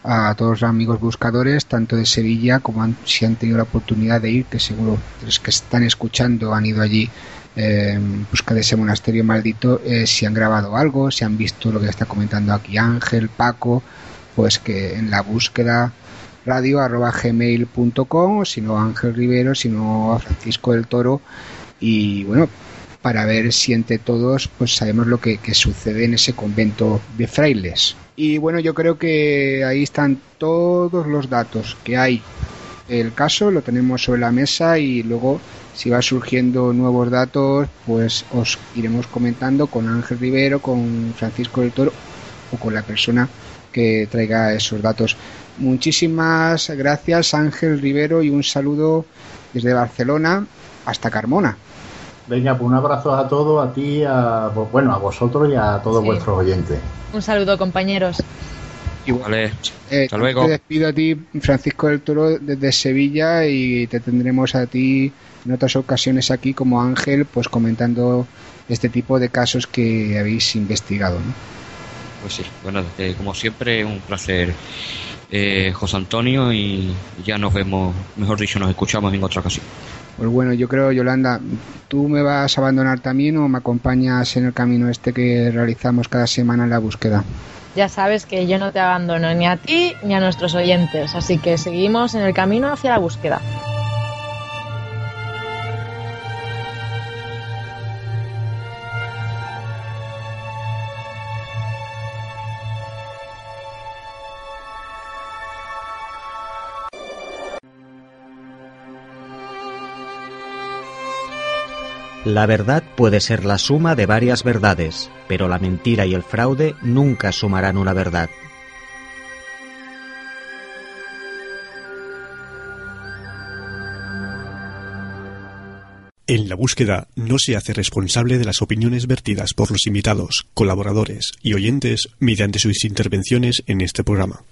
a todos los amigos buscadores, tanto de Sevilla como si han tenido la oportunidad de ir, que seguro los que están escuchando han ido allí en busca de ese monasterio maldito, eh, si han grabado algo, si han visto lo que está comentando aquí Ángel, Paco, pues que en la búsqueda radio arroba gmail.com si no Ángel Rivero, si no Francisco del Toro y bueno, para ver si entre todos pues sabemos lo que, sucede en ese convento de frailes. Y bueno, yo creo que ahí están todos los datos que hay. El caso lo tenemos sobre la mesa y luego si va surgiendo nuevos datos, pues os iremos comentando con Ángel Rivero, con Francisco del Toro o con la persona que traiga esos datos. Muchísimas gracias Ángel Rivero y un saludo desde Barcelona hasta Carmona. Venga, pues un abrazo a todos, a ti, a, bueno, a vosotros y a todos vuestros oyentes. Un saludo, compañeros. Vale, eh, hasta luego. Te despido a ti, Francisco del Toro, desde Sevilla y te tendremos a ti en otras ocasiones aquí como Ángel, pues comentando este tipo de casos que habéis investigado. ¿no? Pues sí, bueno, como siempre, un placer eh, José Antonio y ya nos vemos, mejor dicho, nos escuchamos en otra ocasión. Pues bueno, yo creo, Yolanda, ¿tú me vas a abandonar también o me acompañas en el camino este que realizamos cada semana en la búsqueda? Ya sabes que yo no te abandono ni a ti ni a nuestros oyentes, así que seguimos en el camino hacia la búsqueda. La verdad puede ser la suma de varias verdades, pero la mentira y el fraude nunca sumarán una verdad. En la búsqueda no se hace responsable de las opiniones vertidas por los invitados, colaboradores y oyentes mediante sus intervenciones en este programa.